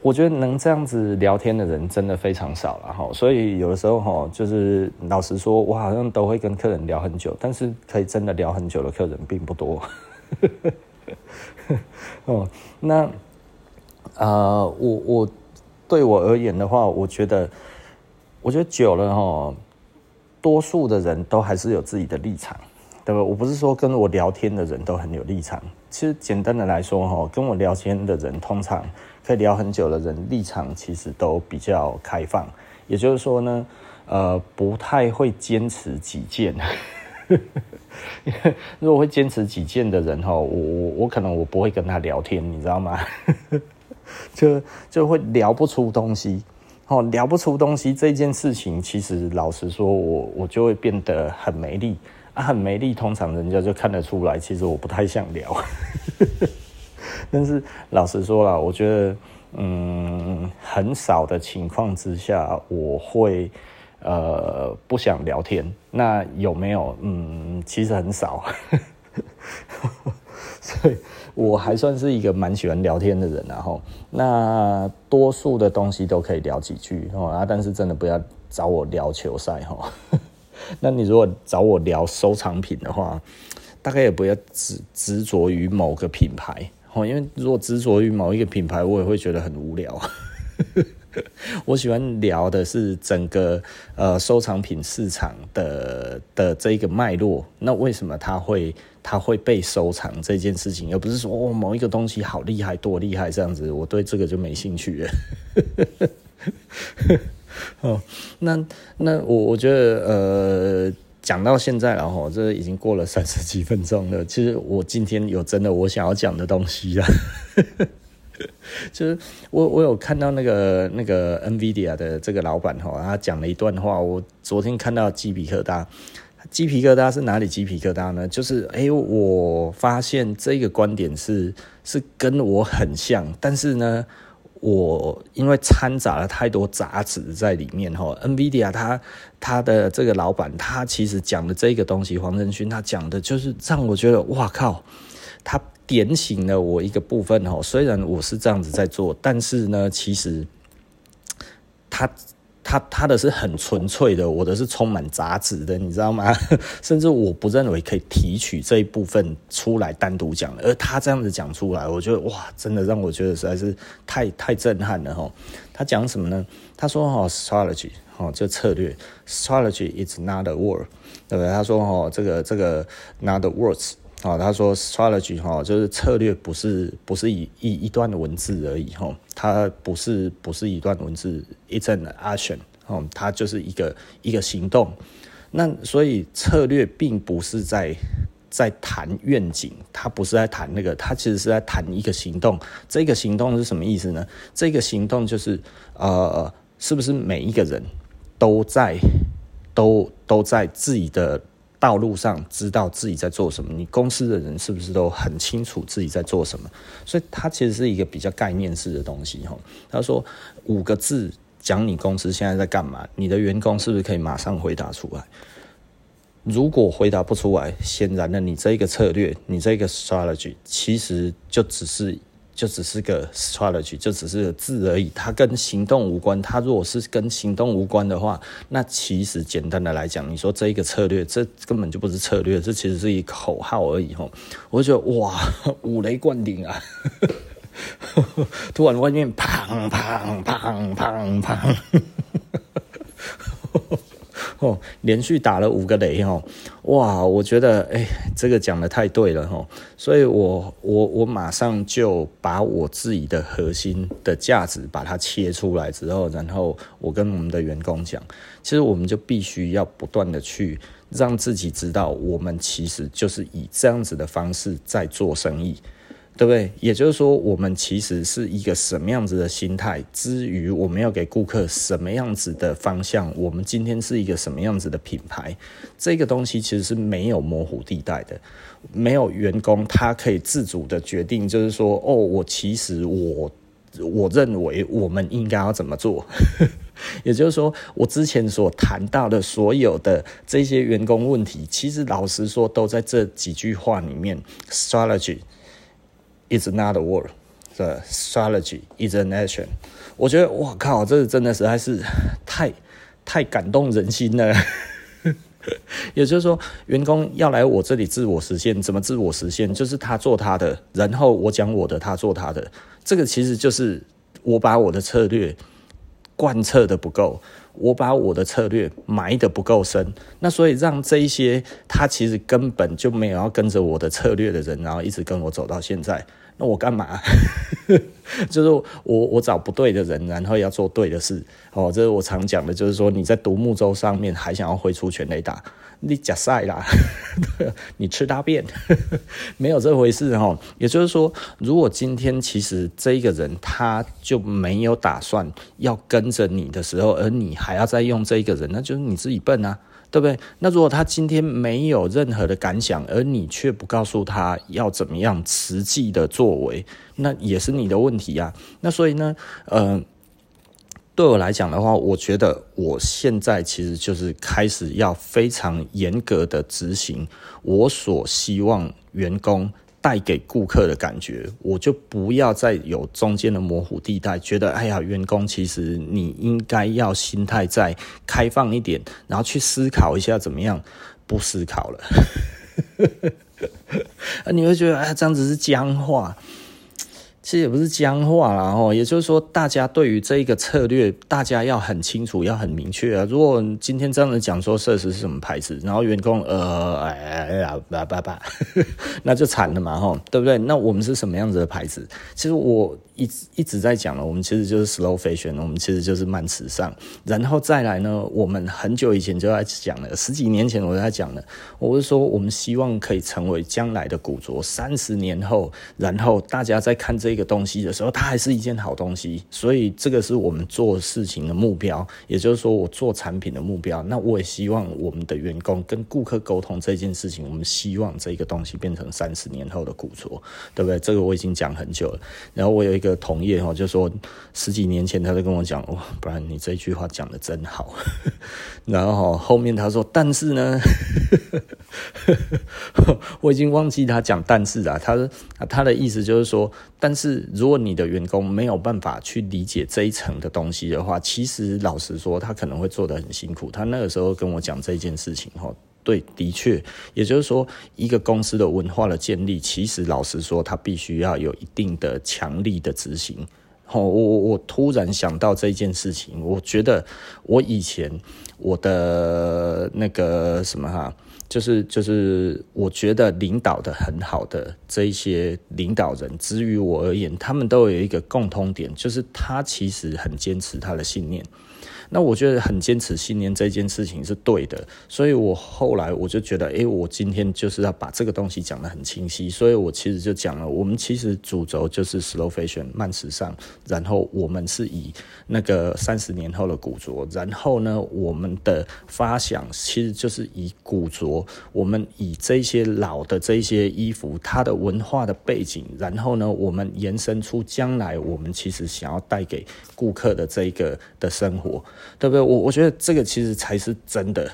A: 我觉得能这样子聊天的人真的非常少了哈，所以有的时候哈，就是老实说，我好像都会跟客人聊很久，但是可以真的聊很久的客人并不多。[LAUGHS] 哦，那。呃，我我对我而言的话，我觉得，我觉得久了哈，多数的人都还是有自己的立场，对吧？我不是说跟我聊天的人都很有立场。其实简单的来说，哈，跟我聊天的人通常可以聊很久的人，立场其实都比较开放。也就是说呢，呃，不太会坚持己见。[LAUGHS] 如果会坚持己见的人，哈，我我我可能我不会跟他聊天，你知道吗？[LAUGHS] 就就会聊不出东西。哦，聊不出东西这件事情，其实老实说我，我就会变得很没力啊，很没力。通常人家就看得出来，其实我不太想聊。[LAUGHS] 但是老实说啦，我觉得，嗯，很少的情况之下，我会呃不想聊天。那有没有？嗯，其实很少。所以。我还算是一个蛮喜欢聊天的人，然后那多数的东西都可以聊几句哦啊，但是真的不要找我聊球赛哈。[LAUGHS] 那你如果找我聊收藏品的话，大概也不要执执着于某个品牌哦，因为如果执着于某一个品牌，我也会觉得很无聊。[LAUGHS] 我喜欢聊的是整个呃收藏品市场的的这一个脉络，那为什么它会它会被收藏这件事情，而不是说哦某一个东西好厉害多厉害这样子，我对这个就没兴趣了。[LAUGHS] 哦，那那我我觉得呃讲到现在了哈，这已经过了三十几分钟了，其实我今天有真的我想要讲的东西啊。[LAUGHS] 就是我我有看到那个那个 NVIDIA 的这个老板哈，他讲了一段话，我昨天看到鸡皮疙瘩，鸡皮疙瘩是哪里鸡皮疙瘩呢？就是哎、我发现这个观点是是跟我很像，但是呢，我因为掺杂了太多杂质在里面哈，NVIDIA 他他的这个老板他其实讲的这个东西，黄仁勋他讲的就是让我觉得哇靠，他。点醒了我一个部分哦，虽然我是这样子在做，但是呢，其实他他他的是很纯粹的，我的是充满杂质的，你知道吗？[LAUGHS] 甚至我不认为可以提取这一部分出来单独讲，而他这样子讲出来，我觉得哇，真的让我觉得实在是太太震撼了哈。他讲什么呢？他说哦，strategy 哈，这策略，strategy is not a word，对不对？他说哈，这个这个 not the words。啊，他说 strategy 哈，就是策略，不是不是一一一段的文字而已哈，它不是不是一段文字，it's an action 哦，它就是一个一个行动。那所以策略并不是在在谈愿景，它不是在谈那个，它其实是在谈一个行动。这个行动是什么意思呢？这个行动就是呃，是不是每一个人都在都都在自己的。道路上知道自己在做什么，你公司的人是不是都很清楚自己在做什么？所以它其实是一个比较概念式的东西哈。他说五个字讲你公司现在在干嘛，你的员工是不是可以马上回答出来？如果回答不出来，显然的，你这个策略，你这个 strategy 其实就只是。就只是个 strategy，就只是个字而已，它跟行动无关。它如果是跟行动无关的话，那其实简单的来讲，你说这一个策略，这根本就不是策略，这其实是一个口号而已吼。我就觉得哇，[LAUGHS] 五雷贯顶啊！[LAUGHS] 突然外面砰砰砰砰砰。哦，连续打了五个雷哦，哇！我觉得哎、这个讲得太对了哈，所以我我我马上就把我自己的核心的价值把它切出来之后，然后我跟我们的员工讲，其实我们就必须要不断的去让自己知道，我们其实就是以这样子的方式在做生意。对不对？也就是说，我们其实是一个什么样子的心态，之于我们要给顾客什么样子的方向，我们今天是一个什么样子的品牌，这个东西其实是没有模糊地带的，没有员工他可以自主的决定，就是说，哦，我其实我我认为我们应该要怎么做。[LAUGHS] 也就是说，我之前所谈到的所有的这些员工问题，其实老实说，都在这几句话里面，strategy。It's not a word. The strategy is an action. 我觉得，哇靠，这真的实在是太太感动人心了。[LAUGHS] 也就是说，员工要来我这里自我实现，怎么自我实现？就是他做他的，然后我讲我的，他做他的。这个其实就是我把我的策略贯彻的不够。我把我的策略埋得不够深，那所以让这一些他其实根本就没有要跟着我的策略的人，然后一直跟我走到现在。那我干嘛？[LAUGHS] 就是我我找不对的人，然后要做对的事。哦，这是我常讲的，就是说你在独木舟上面还想要挥出全雷打，你假赛啦，[LAUGHS] 你吃大便，[LAUGHS] 没有这回事哈。也就是说，如果今天其实这一个人他就没有打算要跟着你的时候，而你还要再用这一个人，那就是你自己笨啊。对不对？那如果他今天没有任何的感想，而你却不告诉他要怎么样实际的作为，那也是你的问题啊。那所以呢，呃，对我来讲的话，我觉得我现在其实就是开始要非常严格的执行我所希望员工。带给顾客的感觉，我就不要再有中间的模糊地带，觉得哎呀，员工其实你应该要心态再开放一点，然后去思考一下怎么样，不思考了，[LAUGHS] 你会觉得哎，这样子是僵化。其实也不是僵化啦，吼，也就是说，大家对于这一个策略，大家要很清楚，要很明确啊。如果今天这样子讲说设施是什么牌子，然后员工呃哎呀叭叭叭，那就惨了嘛，吼，对不对？那我们是什么样子的牌子？其实我。一直一直在讲了，我们其实就是 slow fashion，我们其实就是慢时尚。然后再来呢，我们很久以前就在讲了，十几年前我就在讲了，我是说我们希望可以成为将来的古着，三十年后，然后大家在看这个东西的时候，它还是一件好东西。所以这个是我们做事情的目标，也就是说我做产品的目标。那我也希望我们的员工跟顾客沟通这件事情，我们希望这个东西变成三十年后的古着，对不对？这个我已经讲很久了。然后我有一个。个同业哈，就说十几年前他就跟我讲，哇，不然你这句话讲得真好。[LAUGHS] 然后后面他说，但是呢，[LAUGHS] 我已经忘记他讲但是啊，他他的意思就是说，但是如果你的员工没有办法去理解这一层的东西的话，其实老实说，他可能会做得很辛苦。他那个时候跟我讲这件事情哈。对，的确，也就是说，一个公司的文化的建立，其实老实说，它必须要有一定的强力的执行。哦，我我我突然想到这件事情，我觉得我以前我的那个什么哈，就是就是，我觉得领导的很好的这一些领导人，之于我而言，他们都有一个共通点，就是他其实很坚持他的信念。那我觉得很坚持信念这件事情是对的，所以我后来我就觉得，诶，我今天就是要把这个东西讲得很清晰，所以我其实就讲了，我们其实主轴就是 slow fashion 慢时尚，然后我们是以那个三十年后的古着，然后呢，我们的发想其实就是以古着，我们以这些老的这些衣服，它的文化的背景，然后呢，我们延伸出将来我们其实想要带给顾客的这一个的生活。对不对？我我觉得这个其实才是真的，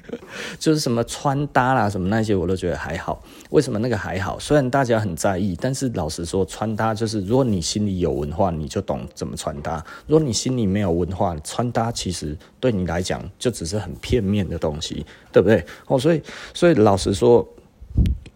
A: [LAUGHS] 就是什么穿搭啦，什么那些我都觉得还好。为什么那个还好？虽然大家很在意，但是老实说，穿搭就是如果你心里有文化，你就懂怎么穿搭；如果你心里没有文化，穿搭其实对你来讲就只是很片面的东西，对不对？哦，所以所以老实说，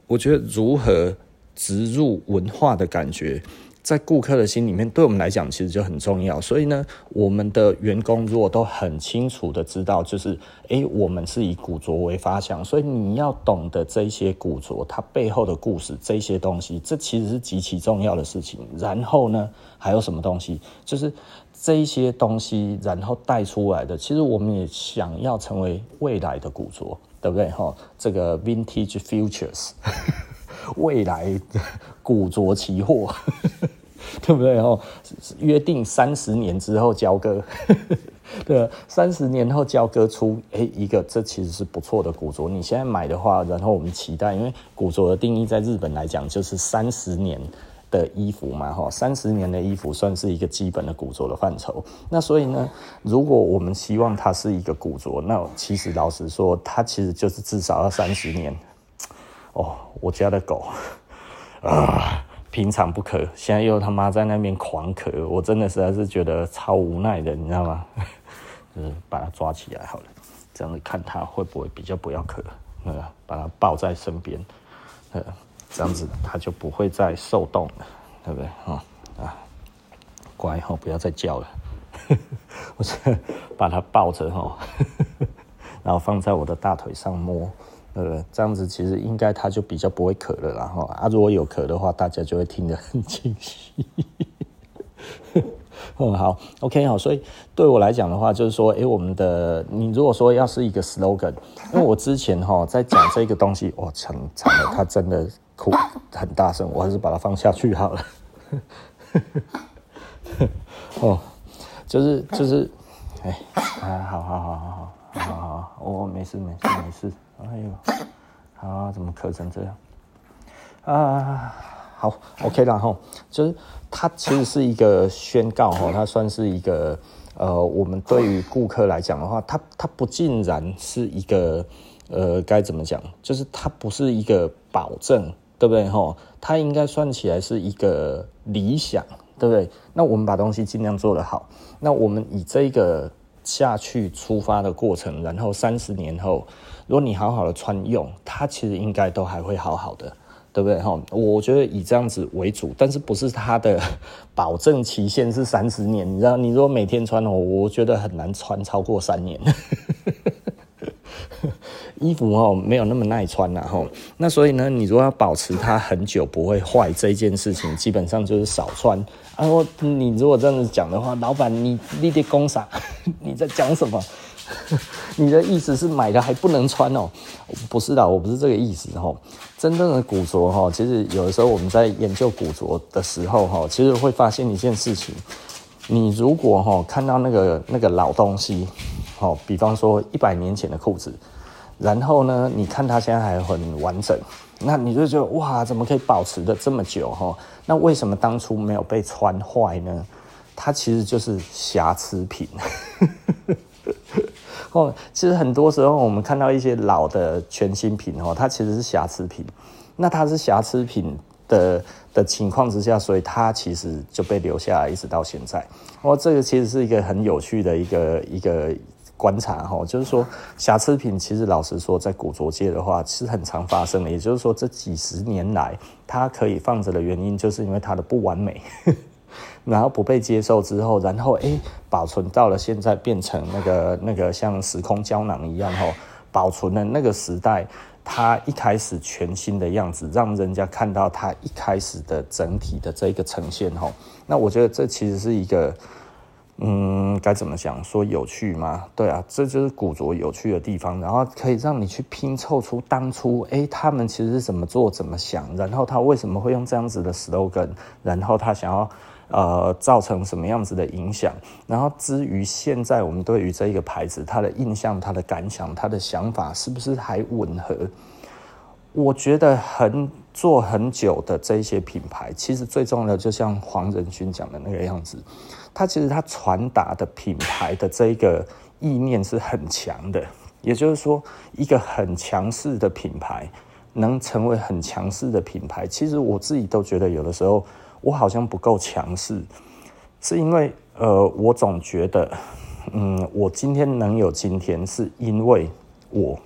A: 我觉得如何植入文化的感觉。在顾客的心里面，对我们来讲其实就很重要。所以呢，我们的员工如果都很清楚的知道，就是诶，我们是以古着为发想，所以你要懂得这些古着它背后的故事，这些东西，这其实是极其重要的事情。然后呢，还有什么东西？就是这一些东西，然后带出来的，其实我们也想要成为未来的古着，对不对？哈，这个 Vintage Futures。未来古着期货，[LAUGHS] 对不对？哦，约定三十年之后交割，[LAUGHS] 对，三十年后交割出，诶，一个这其实是不错的古着。你现在买的话，然后我们期待，因为古着的定义在日本来讲就是三十年的衣服嘛，哈，三十年的衣服算是一个基本的古着的范畴。那所以呢，如果我们希望它是一个古着，那其实老实说，它其实就是至少要三十年。哦，我家的狗 [LAUGHS] 啊，平常不咳，现在又他妈在那边狂咳，我真的实在是觉得超无奈的，你知道吗？[LAUGHS] 就是把它抓起来好了，这样子看它会不会比较不要咳，那个把它抱在身边，呃，这样子它就不会再受冻了，对不对？啊啊，乖哈，不要再叫了。[LAUGHS] 我把它抱着哈，然后放在我的大腿上摸，呃，这样子其实应该它就比较不会渴了啦哈。啊，如果有渴的话，大家就会听得很清晰。[LAUGHS] 嗯，好，OK 好，所以对我来讲的话，就是说，哎、欸，我们的你如果说要是一个 slogan，因为我之前哈在讲这个东西，哇，惨惨了，他真的哭很大声，我还是把它放下去好了。[LAUGHS] 哦，就是就是，哎，啊，好好好好好好好，我没事没事没事，哎呦，啊，怎么咳成这样？啊，好，OK 然后就是。它其实是一个宣告哈，它算是一个呃，我们对于顾客来讲的话，它它不尽然是一个呃，该怎么讲？就是它不是一个保证，对不对哈？它应该算起来是一个理想，对不对？那我们把东西尽量做得好，那我们以这个下去出发的过程，然后三十年后，如果你好好的穿用，它其实应该都还会好好的。对不对哈？我觉得以这样子为主，但是不是它的保证期限是三十年？你知道，你如果每天穿哦，我觉得很难穿超过三年。[LAUGHS] 衣服哦，没有那么耐穿呐哈。那所以呢，你如果要保持它很久不会坏这件事情，基本上就是少穿。啊，我你如果这样子讲的话，老板你你得讲啥？[LAUGHS] 你在讲什么？[LAUGHS] 你的意思是买的还不能穿哦？不是的，我不是这个意思哈。真正的古着哈，其实有的时候我们在研究古着的时候哈，其实会发现一件事情：你如果哈看到那个那个老东西，好，比方说一百年前的裤子，然后呢，你看它现在还很完整，那你就觉得哇，怎么可以保持的这么久哈？那为什么当初没有被穿坏呢？它其实就是瑕疵品。[LAUGHS] 哦，其实很多时候我们看到一些老的全新品哦，它其实是瑕疵品。那它是瑕疵品的的情况之下，所以它其实就被留下来，一直到现在。哦，这个其实是一个很有趣的一个一个观察哈，就是说瑕疵品其实老实说，在古着界的话是很常发生的。也就是说，这几十年来它可以放着的原因，就是因为它的不完美。[LAUGHS] 然后不被接受之后，然后诶保存到了现在，变成那个那个像时空胶囊一样吼，保存了那个时代它一开始全新的样子，让人家看到它一开始的整体的这个呈现吼。那我觉得这其实是一个，嗯，该怎么讲？说有趣吗？对啊，这就是古着有趣的地方，然后可以让你去拼凑出当初诶他们其实是怎么做、怎么想，然后他为什么会用这样子的 slogan，然后他想要。呃，造成什么样子的影响？然后至于现在我们对于这一个牌子，它的印象、它的感想、它的想法，是不是还吻合？我觉得很做很久的这些品牌，其实最重要的，就像黄仁勋讲的那个样子，它其实它传达的品牌的这个意念是很强的。也就是说，一个很强势的品牌能成为很强势的品牌，其实我自己都觉得有的时候。我好像不够强势，是因为呃，我总觉得，嗯，我今天能有今天，是因为我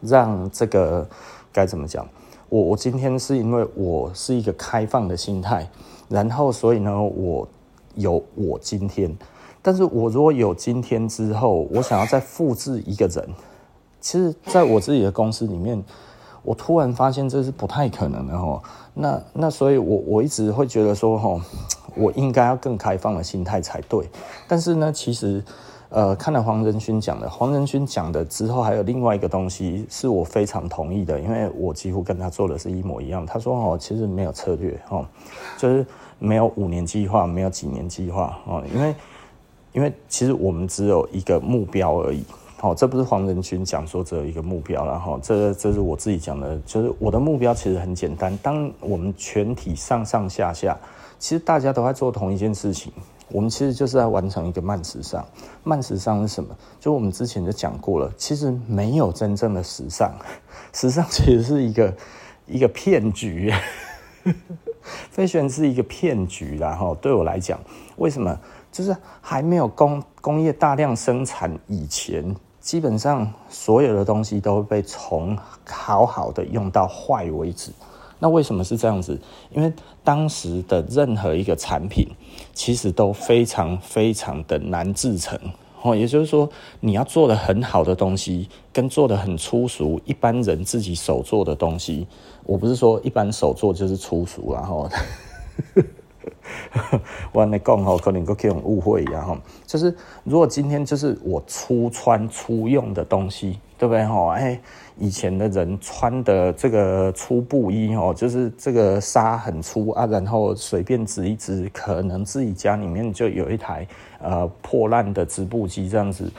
A: 让这个该怎么讲？我我今天是因为我是一个开放的心态，然后所以呢，我有我今天。但是我如果有今天之后，我想要再复制一个人，其实在我自己的公司里面。我突然发现这是不太可能的哦，那那所以我，我一直会觉得说哈，我应该要更开放的心态才对。但是呢，其实，呃，看了黄仁勋讲的，黄仁勋讲的之后，还有另外一个东西是我非常同意的，因为我几乎跟他做的是一模一样。他说哦，其实没有策略哦，就是没有五年计划，没有几年计划哦，因为因为其实我们只有一个目标而已。好，这不是黄仁勋讲说只有一个目标，然后这这是我自己讲的，就是我的目标其实很简单。当我们全体上上下下，其实大家都在做同一件事情，我们其实就是在完成一个慢时尚。慢时尚是什么？就我们之前就讲过了，其实没有真正的时尚，时尚其实是一个一个骗局飞旋是一个骗局，然后对我来讲，为什么？就是还没有工工业大量生产以前。基本上所有的东西都会被从好好的用到坏为止。那为什么是这样子？因为当时的任何一个产品，其实都非常非常的难制成。哦，也就是说，你要做的很好的东西，跟做的很粗俗，一般人自己手做的东西，我不是说一般手做就是粗俗，然后。我跟你讲吼，可能个这种误会一样哈，就是如果今天就是我初穿初用的东西，对不对哈？哎，以前的人穿的这个粗布衣哦，就是这个纱很粗啊，然后随便织一织，可能自己家里面就有一台呃破烂的织布机这样子。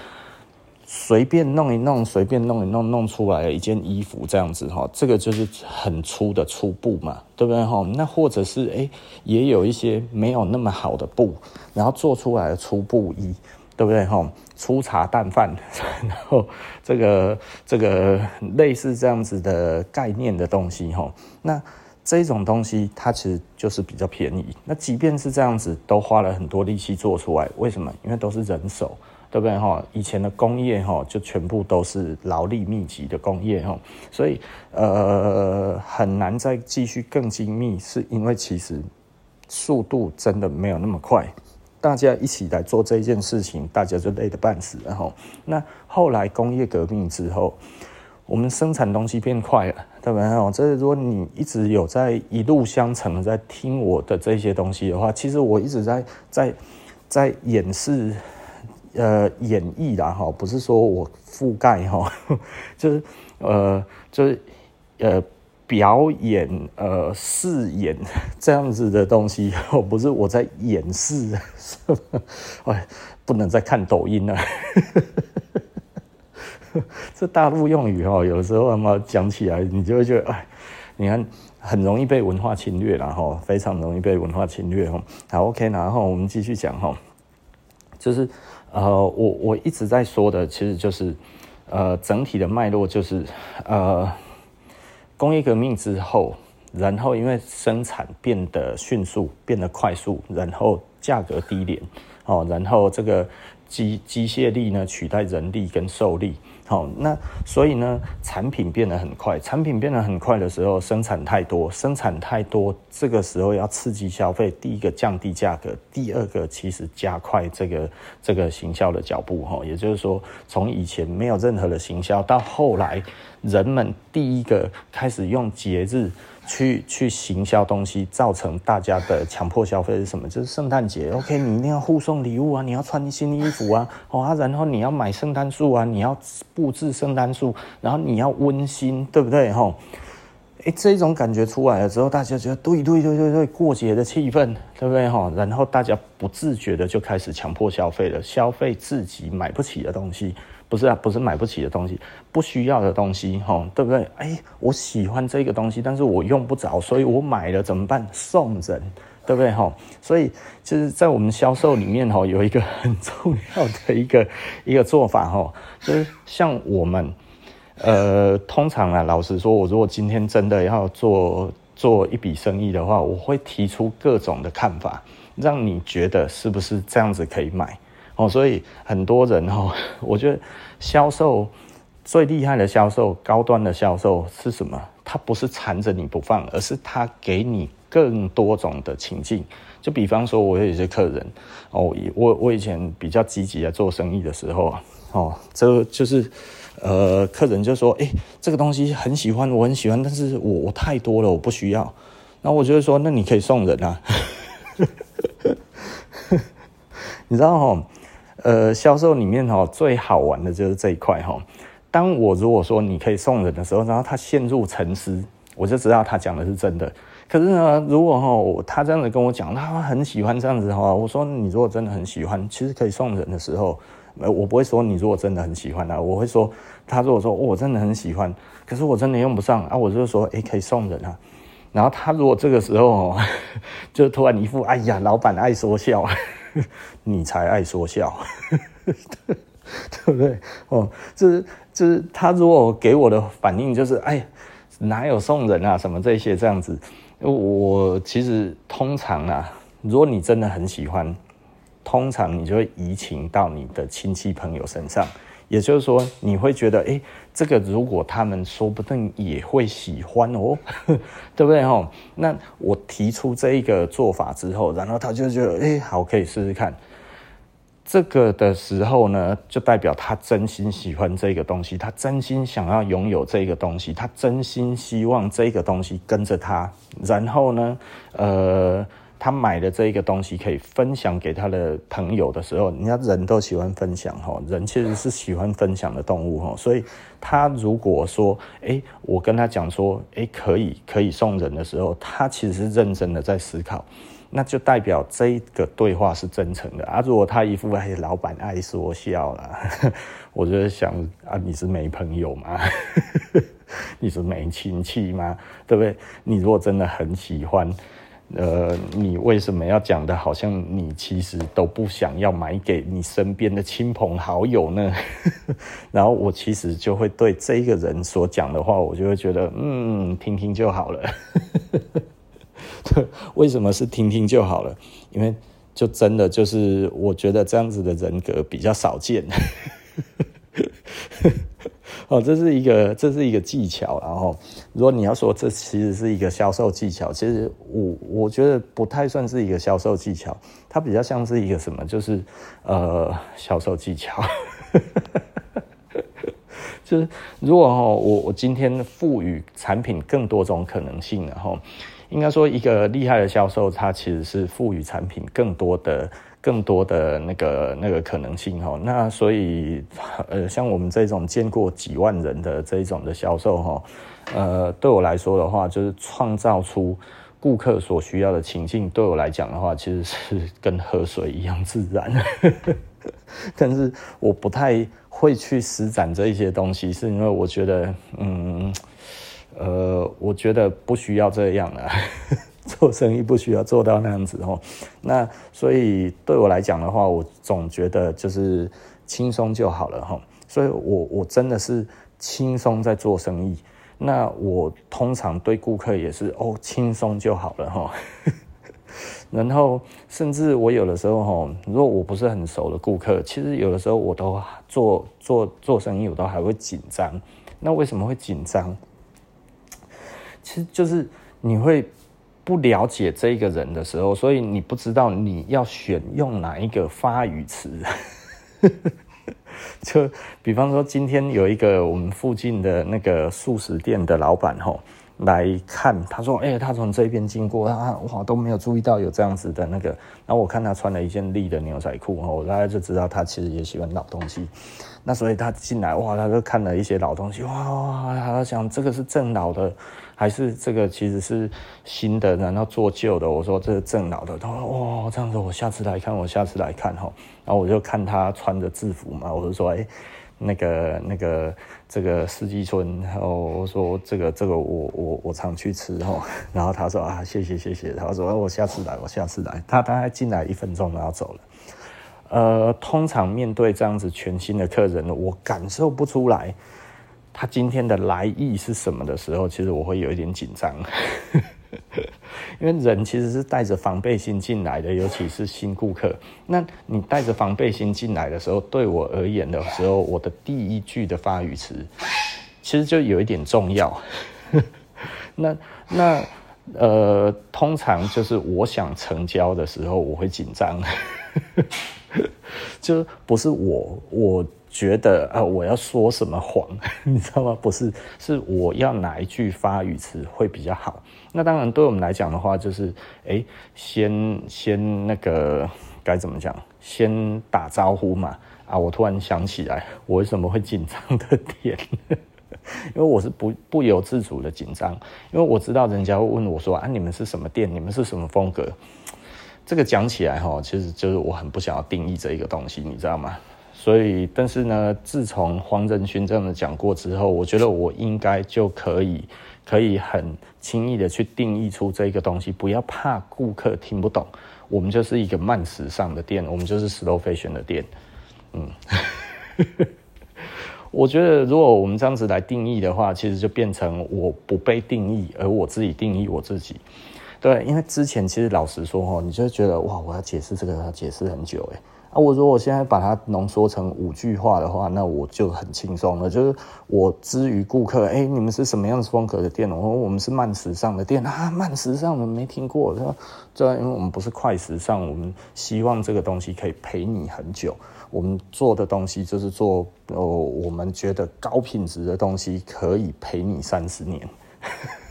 A: 随便弄一弄，随便弄一弄，弄出来一件衣服这样子哈，这个就是很粗的粗布嘛，对不对哈？那或者是诶，也有一些没有那么好的布，然后做出来的粗布衣，对不对哈？粗茶淡饭，[LAUGHS] 然后这个这个类似这样子的概念的东西哈，那这种东西它其实就是比较便宜。那即便是这样子，都花了很多力气做出来，为什么？因为都是人手。对不对哈？以前的工业哈，就全部都是劳力密集的工业哈，所以呃很难再继续更精密，是因为其实速度真的没有那么快。大家一起来做这件事情，大家就累得半死。然后那后来工业革命之后，我们生产东西变快了，对不对？这如果你一直有在一路相承在听我的这些东西的话，其实我一直在在在演示。呃，演绎啦哈，不是说我覆盖哈，[LAUGHS] 就是呃，就是呃，表演呃，饰演 [LAUGHS] 这样子的东西，[LAUGHS] 不是我在演示，[LAUGHS] 哎，不能再看抖音了。这大陆用语哈，有时候他妈讲起来，你就会觉得哎，你看很容易被文化侵略了哈，非常容易被文化侵略哈。好，OK，然后我们继续讲哈，就是。呃，我我一直在说的，其实就是，呃，整体的脉络就是，呃，工业革命之后，然后因为生产变得迅速，变得快速，然后价格低廉，哦，然后这个机机械力呢取代人力跟兽力。好，那所以呢，产品变得很快，产品变得很快的时候，生产太多，生产太多，这个时候要刺激消费，第一个降低价格，第二个其实加快这个这个行销的脚步哈，也就是说，从以前没有任何的行销，到后来人们第一个开始用节日。去去行销东西，造成大家的强迫消费是什么？就是圣诞节，OK，你一定要互送礼物啊，你要穿新衣服啊，哦啊，然后你要买圣诞树啊，你要布置圣诞树，然后你要温馨，对不对？吼，哎，这种感觉出来了之后，大家觉得对对对对对，过节的气氛，对不对？吼，然后大家不自觉的就开始强迫消费了，消费自己买不起的东西。不是啊，不是买不起的东西，不需要的东西，吼，对不对？哎，我喜欢这个东西，但是我用不着，所以我买了怎么办？送人，对不对？吼，所以就是在我们销售里面，吼，有一个很重要的一个一个做法，吼，就是像我们，呃，通常啊，老实说，我如果今天真的要做做一笔生意的话，我会提出各种的看法，让你觉得是不是这样子可以买。哦，所以很多人哈，[LAUGHS] 我觉得销售最厉害的销售，高端的销售是什么？他不是缠着你不放，而是他给你更多种的情境。就比方说，我有一些客人哦，我我以前比较积极的做生意的时候哦，这就是呃，客人就说，哎，这个东西很喜欢，我很喜欢，但是我我太多了，我不需要。那我就会说，那你可以送人啊，[LAUGHS] 你知道哈？呃，销售里面哈最好玩的就是这一块哈。当我如果说你可以送人的时候，然后他陷入沉思，我就知道他讲的是真的。可是呢，如果哈他这样子跟我讲，他很喜欢这样子的话，我说你如果真的很喜欢，其实可以送人的时候，我不会说你如果真的很喜欢啊，我会说他如果说我真的很喜欢，可是我真的用不上啊，我就说诶可以送人啊。然后他如果这个时候哦 [LAUGHS] 就突然一副哎呀，老板爱说笑。[LAUGHS] 你才爱说笑，[LAUGHS] 对不对？哦，就是就是他如果给我的反应就是，哎，哪有送人啊，什么这些这样子。我其实通常啊，如果你真的很喜欢，通常你就会移情到你的亲戚朋友身上。也就是说，你会觉得，哎，这个如果他们说不定也会喜欢哦，[LAUGHS] 对不对哈？那我提出这一个做法之后，然后他就觉得，哎，好，可以试试看。这个的时候呢，就代表他真心喜欢这个东西，他真心想要拥有这个东西，他真心希望这个东西跟着他。然后呢，呃，他买的这个东西可以分享给他的朋友的时候，人家人都喜欢分享哈，人其实是喜欢分享的动物哈。所以他如果说，哎，我跟他讲说，哎，可以可以送人的时候，他其实是认真的在思考。那就代表这个对话是真诚的啊！如果他一副哎，老板爱说笑啦，[LAUGHS] 我就想啊，你是没朋友吗？[LAUGHS] 你是没亲戚吗？对不对？你如果真的很喜欢，呃，你为什么要讲的好像你其实都不想要买给你身边的亲朋好友呢？[LAUGHS] 然后我其实就会对这个人所讲的话，我就会觉得，嗯，听听就好了。[LAUGHS] 为什么是听听就好了？因为就真的就是我觉得这样子的人格比较少见。哦，这是一个这是一个技巧。然后，如果你要说这其实是一个销售技巧，其实我我觉得不太算是一个销售技巧，它比较像是一个什么？就是呃，销售技巧。[LAUGHS] 就是如果哈，我我今天赋予产品更多种可能性，然后。应该说，一个厉害的销售，他其实是赋予产品更多的、更多的那个那个可能性哈。那所以，呃，像我们这种见过几万人的这一种的销售哈，呃，对我来说的话，就是创造出顾客所需要的情境。对我来讲的话，其实是跟喝水一样自然。[LAUGHS] 但是我不太会去施展这一些东西，是因为我觉得，嗯。呃，我觉得不需要这样啊，[LAUGHS] 做生意不需要做到那样子哦。那所以对我来讲的话，我总觉得就是轻松就好了哈。所以我我真的是轻松在做生意。那我通常对顾客也是哦，轻松就好了哈。[LAUGHS] 然后甚至我有的时候哈，如果我不是很熟的顾客，其实有的时候我都做做做生意，我都还会紧张。那为什么会紧张？其实就是你会不了解这个人的时候，所以你不知道你要选用哪一个发语词。[LAUGHS] 就比方说，今天有一个我们附近的那个素食店的老板吼来看，他说：“哎，他从这边经过，他哇都没有注意到有这样子的那个。”然后我看他穿了一件绿的牛仔裤，我大概就知道他其实也喜欢老东西。那所以他进来哇，他就看了一些老东西，哇哇，他想这个是正老的。还是这个其实是新的，然后做旧的。我说这是正老的，他说哇，这样子我下次来看，我下次来看哈。然后我就看他穿着制服嘛，我就说哎，那个那个这个四季春，然后我说这个这个我我我常去吃哈。然后他说啊谢谢谢谢，他说我下次来我下次来。他大概进来一分钟然后走了。呃，通常面对这样子全新的客人，我感受不出来。他今天的来意是什么的时候，其实我会有一点紧张，[LAUGHS] 因为人其实是带着防备心进来的，尤其是新顾客。那你带着防备心进来的时候，对我而言的时候，我的第一句的发语词，其实就有一点重要。[LAUGHS] 那那呃，通常就是我想成交的时候，我会紧张，[LAUGHS] 就不是我我。觉得啊，我要说什么谎，[LAUGHS] 你知道吗？不是，是我要哪一句发语词会比较好。那当然，对我们来讲的话，就是哎，先先那个该怎么讲？先打招呼嘛。啊，我突然想起来，我为什么会紧张的点？[LAUGHS] 因为我是不不由自主的紧张，因为我知道人家会问我说啊，你们是什么店？你们是什么风格？这个讲起来哈，其实就是我很不想要定义这一个东西，你知道吗？所以，但是呢，自从黄仁勋这样的讲过之后，我觉得我应该就可以，可以很轻易的去定义出这个东西。不要怕顾客听不懂，我们就是一个慢时尚的店，我们就是 slow fashion 的店。嗯，[LAUGHS] 我觉得如果我们这样子来定义的话，其实就变成我不被定义，而我自己定义我自己。对，因为之前其实老实说哈，你就觉得哇，我要解释这个要解释很久。啊，我说我现在把它浓缩成五句话的话，那我就很轻松了。就是我之于顾客，哎、你们是什么样子风格的店？我说我们是慢时尚的店啊，[LAUGHS] 慢时尚我们没听过。说这因为我们不是快时尚，我们希望这个东西可以陪你很久。我们做的东西就是做哦，我们觉得高品质的东西可以陪你三十年。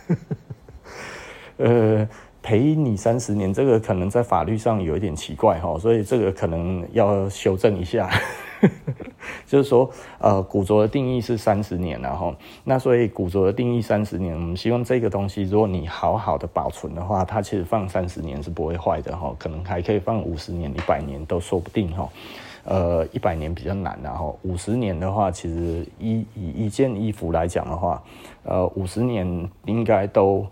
A: [LAUGHS] 呃，陪你三十年，这个可能在法律上有一点奇怪哈，所以这个可能要修正一下。[LAUGHS] 就是说，呃，古着的定义是三十年然后，那所以古着的定义三十年，我们希望这个东西，如果你好好的保存的话，它其实放三十年是不会坏的哈，可能还可以放五十年、一百年都说不定哈。呃，一百年比较难，然后五十年的话，其实以以一件衣服来讲的话，呃，五十年应该都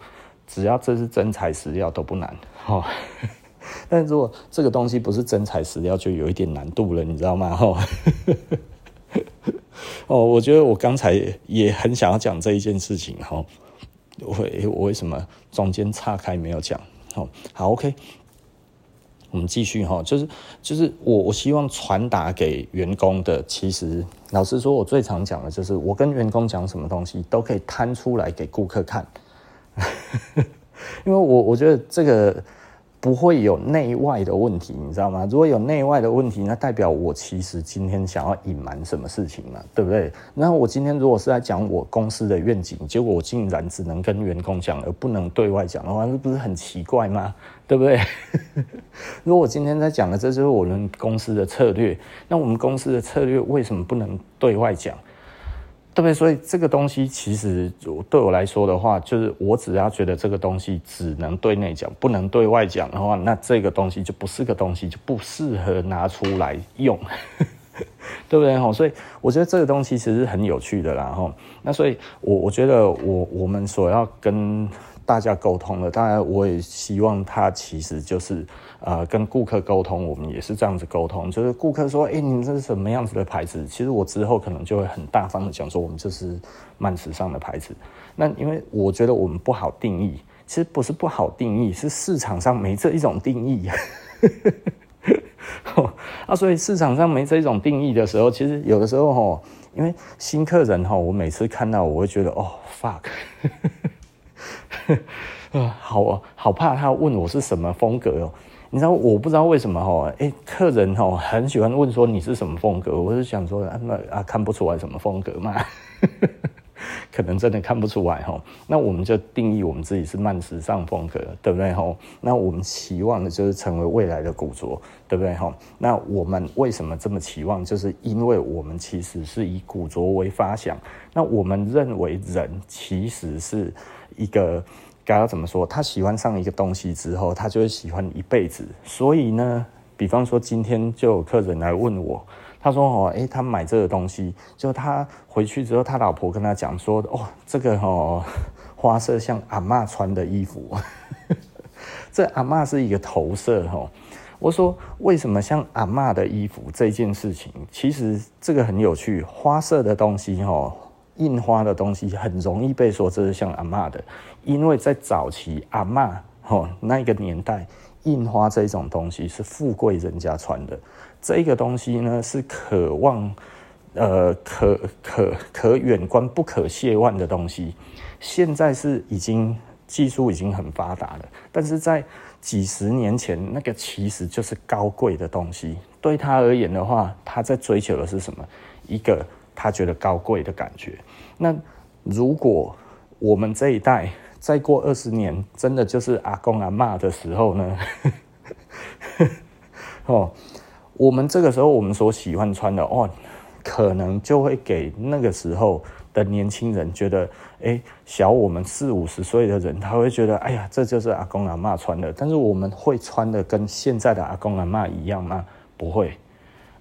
A: 只要这是真材实料都不难哈。[LAUGHS] 但如果这个东西不是真材实料，就有一点难度了，你知道吗？哈。[LAUGHS] 哦，我觉得我刚才也很想要讲这一件事情哈。我我为什么中间岔开没有讲？好，好，OK。我们继续哈，就是就是我我希望传达给员工的，其实老实说，我最常讲的就是我跟员工讲什么东西都可以摊出来给顾客看，[LAUGHS] 因为我我觉得这个。不会有内外的问题，你知道吗？如果有内外的问题，那代表我其实今天想要隐瞒什么事情嘛，对不对？那我今天如果是在讲我公司的愿景，结果我竟然只能跟员工讲，而不能对外讲的话，那不是很奇怪吗？对不对？[LAUGHS] 如果我今天在讲的这就是我们公司的策略，那我们公司的策略为什么不能对外讲？对不对？所以这个东西其实对我来说的话，就是我只要觉得这个东西只能对内讲，不能对外讲的话，那这个东西就不是个东西，就不适合拿出来用，[LAUGHS] 对不对？哈，所以我觉得这个东西其实是很有趣的啦，哈。那所以我我觉得我我们所要跟大家沟通了，当然我也希望他其实就是。呃，跟顾客沟通，我们也是这样子沟通。就是顾客说：“哎、欸，你们这是什么样子的牌子？”其实我之后可能就会很大方的讲说：“我们这是慢时尚的牌子。”那因为我觉得我们不好定义，其实不是不好定义，是市场上没这一种定义。[LAUGHS] 啊，所以市场上没这一种定义的时候，其实有的时候哈，因为新客人哈，我每次看到我会觉得哦，fuck。[LAUGHS] 呵 [LAUGHS] 啊，好好怕他问我是什么风格哦。你知道我不知道为什么哈，哎，客人哦很喜欢问说你是什么风格，我是想说啊，那啊看不出来什么风格嘛，可能真的看不出来哈。那我们就定义我们自己是慢时尚风格，对不对哈？那我们期望的就是成为未来的古着，对不对哈？那我们为什么这么期望？就是因为我们其实是以古着为发想，那我们认为人其实是一个。该要怎么说？他喜欢上一个东西之后，他就会喜欢一辈子。所以呢，比方说今天就有客人来问我，他说：“哦，诶，他买这个东西，就他回去之后，他老婆跟他讲说，哦，这个哦，[LAUGHS] 花色像阿嬷穿的衣服。[LAUGHS] 这阿嬷是一个投射哦。我说为什么像阿嬷的衣服这件事情，其实这个很有趣，花色的东西哦。”印花的东西很容易被说这是像阿嬷的，因为在早期阿嬷吼那个年代，印花这种东西是富贵人家穿的，这个东西呢是可望呃可可可远观不可亵玩的东西。现在是已经技术已经很发达了，但是在几十年前，那个其实就是高贵的东西。对他而言的话，他在追求的是什么？一个。他觉得高贵的感觉。那如果我们这一代再过二十年，真的就是阿公阿嬷的时候呢？[LAUGHS] 哦，我们这个时候我们所喜欢穿的哦，可能就会给那个时候的年轻人觉得，哎，小我们四五十岁的人，他会觉得，哎呀，这就是阿公阿嬷穿的。但是我们会穿的跟现在的阿公阿嬷一样吗？不会。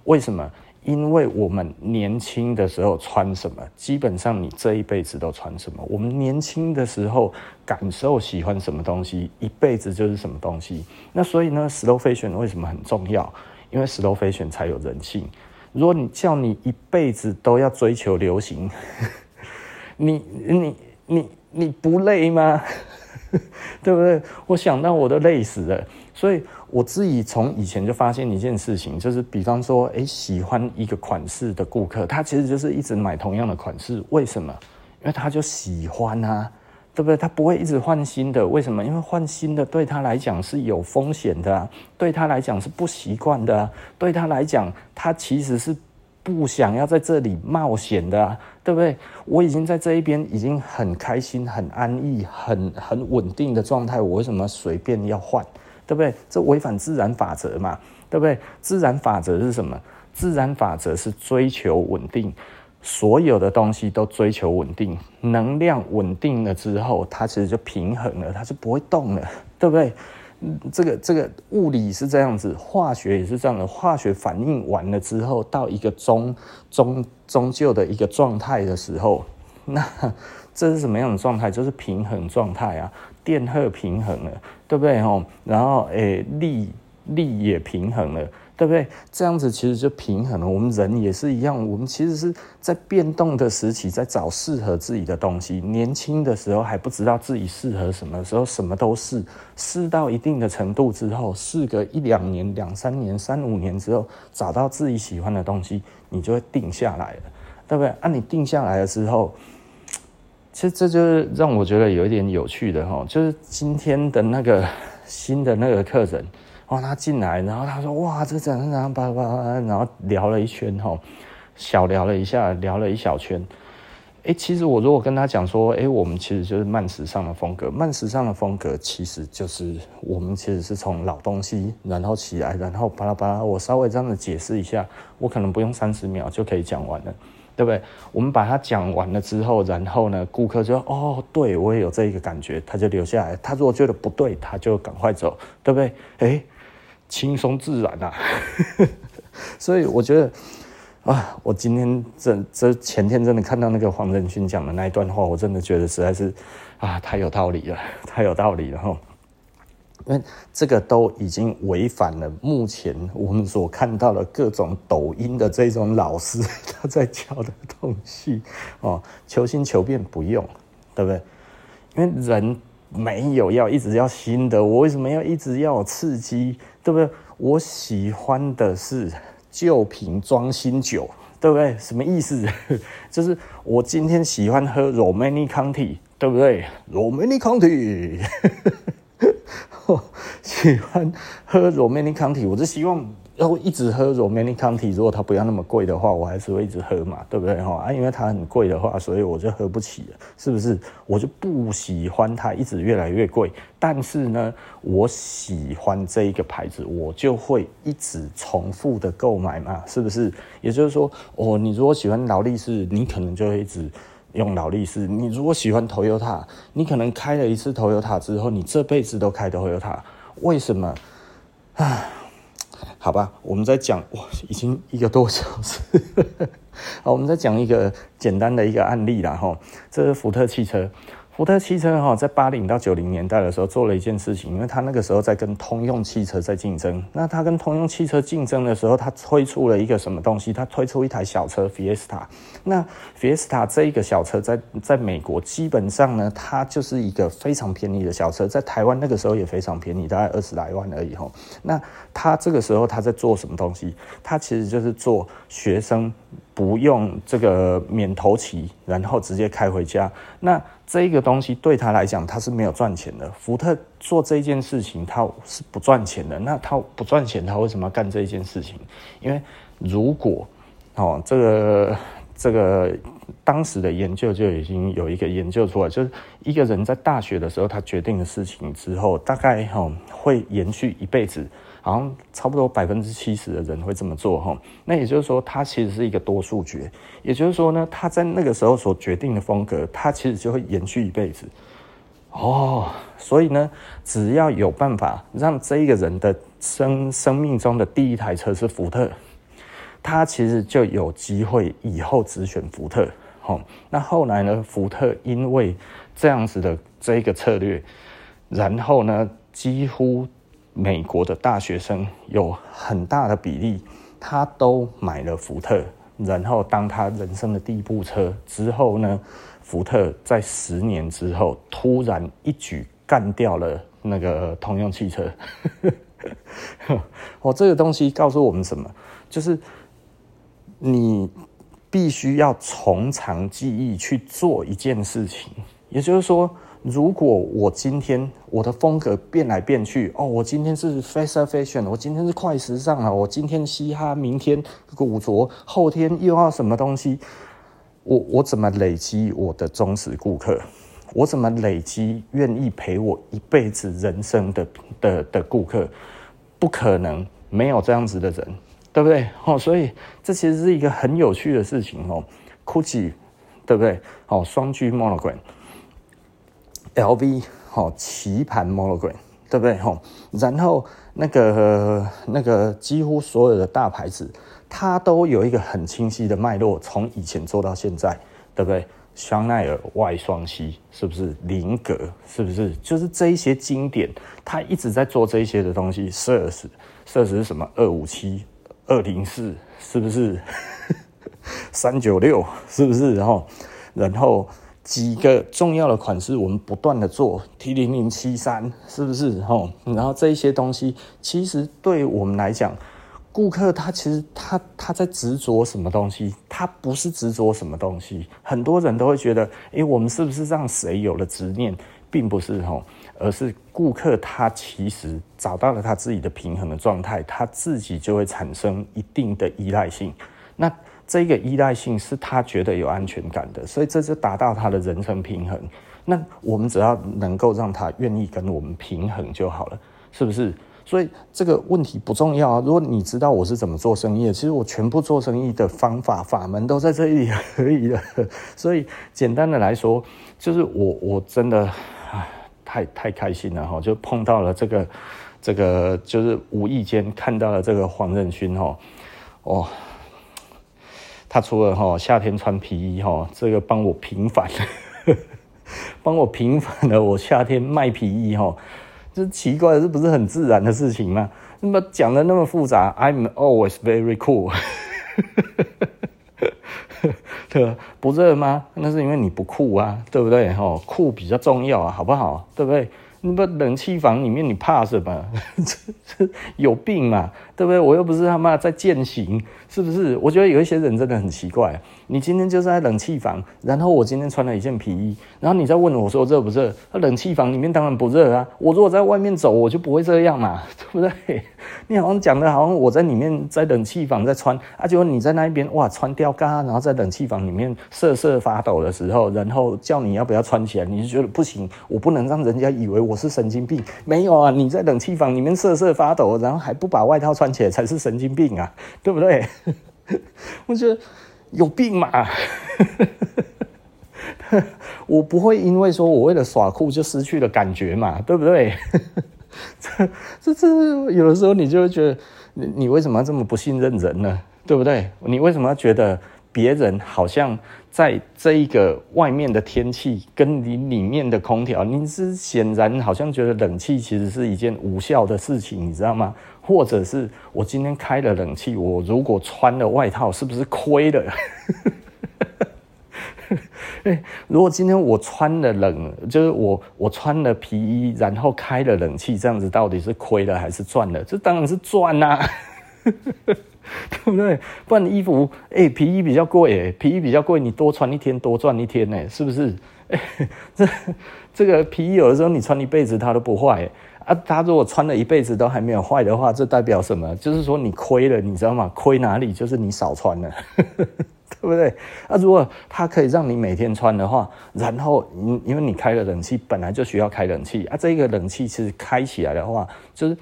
A: 为什么？因为我们年轻的时候穿什么，基本上你这一辈子都穿什么。我们年轻的时候感受喜欢什么东西，一辈子就是什么东西。那所以呢，slow fashion 为什么很重要？因为 slow fashion 才有人性。如果你叫你一辈子都要追求流行，你你你你不累吗？[LAUGHS] 对不对？我想到我都累死了。所以我自己从以前就发现一件事情，就是比方说，哎，喜欢一个款式的顾客，他其实就是一直买同样的款式，为什么？因为他就喜欢啊，对不对？他不会一直换新的，为什么？因为换新的对他来讲是有风险的啊，对他来讲是不习惯的啊，对他来讲，他其实是。不想要在这里冒险的，对不对？我已经在这一边已经很开心、很安逸、很很稳定的状态，我为什么随便要换？对不对？这违反自然法则嘛，对不对？自然法则是什么？自然法则是追求稳定，所有的东西都追求稳定。能量稳定了之后，它其实就平衡了，它就不会动了，对不对？这个这个物理是这样子，化学也是这样的。化学反应完了之后，到一个终终终究的一个状态的时候，那 [LAUGHS] 这是什么样的状态？就是平衡状态啊，电荷平衡了，对不对？吼，然后诶，力力也平衡了。对不对？这样子其实就平衡了。我们人也是一样，我们其实是在变动的时期，在找适合自己的东西。年轻的时候还不知道自己适合什么时候，什么都试，试到一定的程度之后，试个一两年、两三年、三五年之后，找到自己喜欢的东西，你就会定下来了，对不对？啊，你定下来了之后，其实这就是让我觉得有一点有趣的哈，就是今天的那个 [LAUGHS] 新的那个课程。然后他进来，然后他说：“哇，这怎样怎样叭叭叭，然后聊了一圈哈，小聊了一下，聊了一小圈。哎，其实我如果跟他讲说，哎，我们其实就是慢时尚的风格，慢时尚的风格其实就是我们其实是从老东西然后起来，然后巴拉巴拉，我稍微这样子解释一下，我可能不用三十秒就可以讲完了，对不对？我们把它讲完了之后，然后呢，顾客就哦，对我也有这一个感觉，他就留下来。他如果觉得不对，他就赶快走，对不对？哎。轻松自然啊，[LAUGHS] 所以我觉得啊，我今天这这前天真的看到那个黄仁勋讲的那一段话，我真的觉得实在是啊，太有道理了，[LAUGHS] 太有道理了哈。因为这个都已经违反了目前我们所看到的各种抖音的这种老师 [LAUGHS] 他在教的东西哦，求新求变不用，对不对？因为人。没有要一直要新的，我为什么要一直要刺激？对不对？我喜欢的是旧瓶装新酒，对不对？什么意思？[LAUGHS] 就是我今天喜欢喝 r o m a n i County，对不对 r o m a n i County，[LAUGHS] 喜欢喝 r o m a n i County，我就希望。要一直喝 Romanée Conti，如果它不要那么贵的话，我还是会一直喝嘛，对不对哈？啊，因为它很贵的话，所以我就喝不起了，是不是？我就不喜欢它一直越来越贵，但是呢，我喜欢这一个牌子，我就会一直重复的购买嘛，是不是？也就是说，哦，你如果喜欢劳力士，你可能就会一直用劳力士；你如果喜欢 Toyota，你可能开了一次 Toyota 之后，你这辈子都开 Toyota。为什么？啊？好吧，我们在讲哇，已经一个多小时。[LAUGHS] 好，我们再讲一个简单的一个案例啦哈，这是福特汽车。福特汽车哈，在八零到九零年代的时候做了一件事情，因为他那个时候在跟通用汽车在竞争。那他跟通用汽车竞争的时候，他推出了一个什么东西？他推出一台小车 Fiesta。那 Fiesta 这一个小车在在美国基本上呢，它就是一个非常便宜的小车，在台湾那个时候也非常便宜，大概二十来万而已哈。那他这个时候他在做什么东西？他其实就是做学生不用这个免头期，然后直接开回家。那这个东西对他来讲，他是没有赚钱的。福特做这件事情，他是不赚钱的。那他不赚钱，他为什么要干这件事情？因为如果哦，这个这个当时的研究就已经有一个研究出来，就是一个人在大学的时候，他决定的事情之后，大概哈会延续一辈子。好像差不多百分之七十的人会这么做哈，那也就是说，他其实是一个多数决。也就是说呢，他在那个时候所决定的风格，他其实就会延续一辈子。哦，所以呢，只要有办法让这一个人的生生命中的第一台车是福特，他其实就有机会以后只选福特。好，那后来呢，福特因为这样子的这一个策略，然后呢，几乎。美国的大学生有很大的比例，他都买了福特，然后当他人生的第一部车之后呢，福特在十年之后突然一举干掉了那个通用汽车。[LAUGHS] 哦，这个东西告诉我们什么？就是你必须要从长计议去做一件事情。也就是说，如果我今天我的风格变来变去，哦，我今天是 fast fashion，我今天是快时尚啊，我今天嘻哈，明天古着，后天又要什么东西？我我怎么累积我的忠实顾客？我怎么累积愿意陪我一辈子人生的的的顾客？不可能没有这样子的人，对不对？哦，所以这其实是一个很有趣的事情哦。Gucci，对不对？哦，双 G L V 哦，棋盘 monogram，对不对？哦，然后那个那个几乎所有的大牌子，它都有一个很清晰的脉络，从以前做到现在，对不对？香奈儿 Y 双 C 是不是？林格是不是？就是这一些经典，它一直在做这一些的东西。Sirs，Sirs 是什么？二五七、二零四，是不是？[LAUGHS] 三九六，是不是？然后，然后几个重要的款式，我们不断的做。T 零零七三，是不是？然后，然后这一些东西，其实对我们来讲。顾客他其实他他在执着什么东西？他不是执着什么东西。很多人都会觉得，诶，我们是不是让谁有了执念？并不是吼，而是顾客他其实找到了他自己的平衡的状态，他自己就会产生一定的依赖性。那这个依赖性是他觉得有安全感的，所以这就达到他的人生平衡。那我们只要能够让他愿意跟我们平衡就好了，是不是？所以这个问题不重要啊！如果你知道我是怎么做生意的，其实我全部做生意的方法法门都在这里而已了。所以简单的来说，就是我我真的唉太太开心了哈！就碰到了这个这个，就是无意间看到了这个黄仁勋哈哦，他除了哈夏天穿皮衣哈，这个帮我平反，[LAUGHS] 帮我平反了我夏天卖皮衣哈。这奇怪，这不是很自然的事情吗？那么讲的那么复杂，I'm always very cool，[LAUGHS] 对吧？不热吗？那是因为你不酷啊，对不对？哈，酷比较重要啊，好不好？对不对？那么冷气房里面你怕什么？[LAUGHS] 这这有病嘛？对不对？我又不是他妈在践行，是不是？我觉得有一些人真的很奇怪。你今天就是在冷气房，然后我今天穿了一件皮衣，然后你再问我说热不热？那冷气房里面当然不热啊。我如果在外面走，我就不会这样嘛，[LAUGHS] 对不对？你好像讲的好像我在里面在冷气房在穿，啊，结果你在那一边哇穿吊嘎，然后在冷气房里面瑟瑟发抖的时候，然后叫你要不要穿起来，你就觉得不行，我不能让人家以为我是神经病。没有啊，你在冷气房里面瑟瑟发抖，然后还不把外套穿起来才是神经病啊，对不对？我觉得有病嘛！[LAUGHS] 我不会因为说我为了耍酷就失去了感觉嘛，对不对？[LAUGHS] 这这这有的时候你就会觉得你你为什么要这么不信任人呢？对不对？你为什么要觉得别人好像在这一个外面的天气跟你里面的空调，你是显然好像觉得冷气其实是一件无效的事情，你知道吗？或者是我今天开了冷气，我如果穿了外套，是不是亏了？[LAUGHS] 如果今天我穿了冷，就是我我穿了皮衣，然后开了冷气，这样子到底是亏了还是赚了？这当然是赚呐、啊，[LAUGHS] 对不对？不然衣服，哎、皮衣比较贵，哎，皮衣比较贵，你多穿一天多赚一天，呢，是不是？[LAUGHS] 哎，这这个皮衣有的时候你穿一辈子它都不坏。啊，他如果穿了一辈子都还没有坏的话，这代表什么？就是说你亏了，你知道吗？亏哪里？就是你少穿了，[LAUGHS] 对不对？啊，如果它可以让你每天穿的话，然后因因为你开了冷气，本来就需要开冷气啊，这个冷气其实开起来的话，就是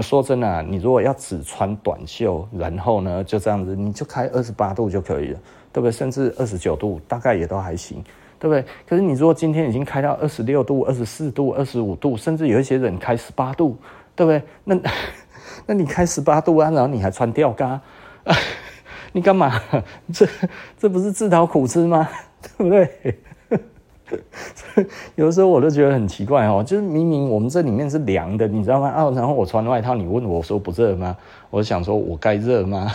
A: 说真的啊，你如果要只穿短袖，然后呢就这样子，你就开二十八度就可以了，对不对？甚至二十九度，大概也都还行。对不对？可是你如果今天已经开到二十六度、二十四度、二十五度，甚至有一些人开十八度，对不对？那那你开十八度啊，然后你还穿吊嘎，啊、[LAUGHS] 你干嘛？这这不是自讨苦吃吗？[LAUGHS] 对不对？[LAUGHS] 有的时候我都觉得很奇怪哦，就是明明我们这里面是凉的，你知道吗？啊，然后我穿外套，你问我说不热吗？我想说我该热吗？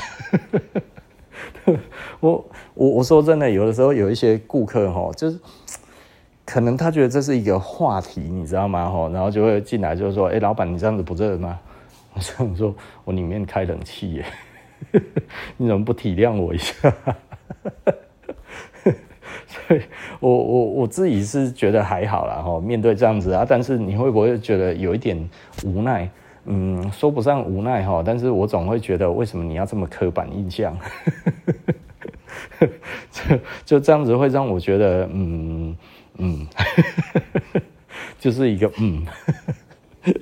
A: [LAUGHS] 我我我说真的，有的时候有一些顾客哈，就是可能他觉得这是一个话题，你知道吗？哈，然后就会进来，就说：“哎，老板，你这样子不热吗？” [LAUGHS] 我想说：“我里面开冷气耶，[LAUGHS] 你怎么不体谅我一下？”所以我我我自己是觉得还好啦，哈，面对这样子啊，但是你会不会觉得有一点无奈？嗯，说不上无奈哈，但是我总会觉得，为什么你要这么刻板印象？[LAUGHS] 就就这样子会让我觉得，嗯嗯，[LAUGHS] 就是一个嗯。[LAUGHS]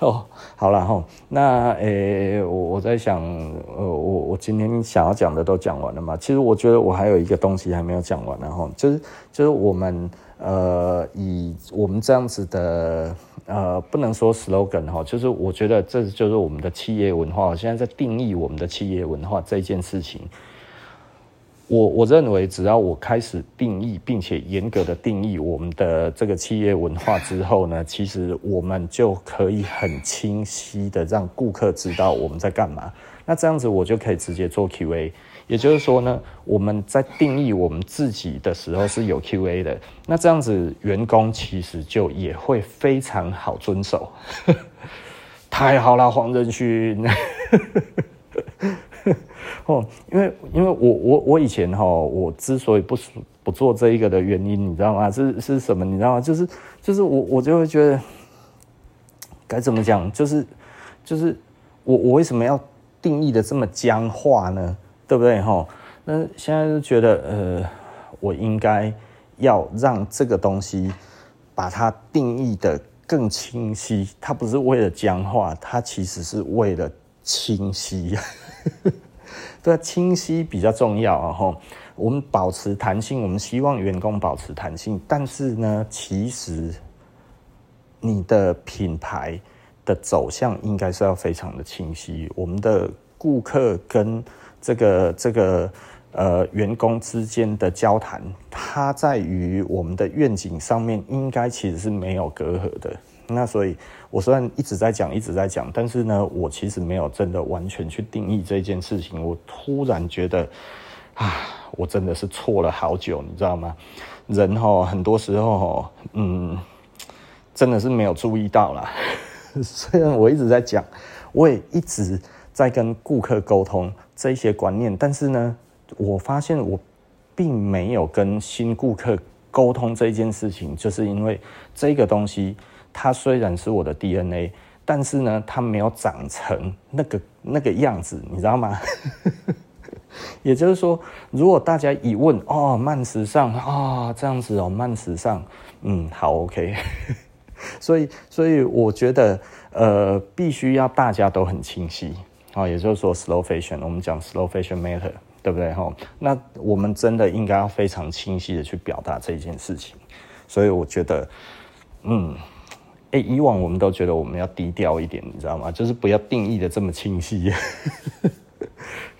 A: 哦，好了哈，那诶、我我在想，呃，我我今天想要讲的都讲完了嘛？其实我觉得我还有一个东西还没有讲完，然后就是就是我们呃，以我们这样子的呃，不能说 slogan 哈，就是我觉得这就是我们的企业文化。现在在定义我们的企业文化这件事情。我我认为，只要我开始定义，并且严格的定义我们的这个企业文化之后呢，其实我们就可以很清晰的让顾客知道我们在干嘛。那这样子，我就可以直接做 QA。也就是说呢，我们在定义我们自己的时候是有 QA 的。那这样子，员工其实就也会非常好遵守。[LAUGHS] 太好了，黄仁勋。[LAUGHS] 哦，因为因为我我我以前哈，我之所以不不做这一个的原因，你知道吗？是是什么？你知道吗？就是就是我我就会觉得该怎么讲？就是就是我我为什么要定义的这么僵化呢？对不对？哈，那现在就觉得呃，我应该要让这个东西把它定义的更清晰。它不是为了僵化，它其实是为了清晰。[LAUGHS] 对，清晰比较重要啊！哈，我们保持弹性，我们希望员工保持弹性。但是呢，其实你的品牌的走向应该是要非常的清晰。我们的顾客跟这个这个呃员工之间的交谈，它在于我们的愿景上面，应该其实是没有隔阂的。那所以，我虽然一直在讲，一直在讲，但是呢，我其实没有真的完全去定义这件事情。我突然觉得，啊，我真的是错了好久，你知道吗？人哈，很多时候哈，嗯，真的是没有注意到啦。[LAUGHS] 虽然我一直在讲，我也一直在跟顾客沟通这些观念，但是呢，我发现我并没有跟新顾客沟通这件事情，就是因为这个东西。它虽然是我的 DNA，但是呢，它没有长成那个那个样子，你知道吗？[LAUGHS] 也就是说，如果大家一问哦，慢时尚啊、哦，这样子哦，慢时尚，嗯，好，OK。[LAUGHS] 所以，所以我觉得，呃，必须要大家都很清晰啊、也就是说，slow fashion，我们讲 slow fashion matter，对不对？哈，那我们真的应该要非常清晰的去表达这件事情。所以，我觉得，嗯。哎，以往我们都觉得我们要低调一点，你知道吗？就是不要定义的这么清晰。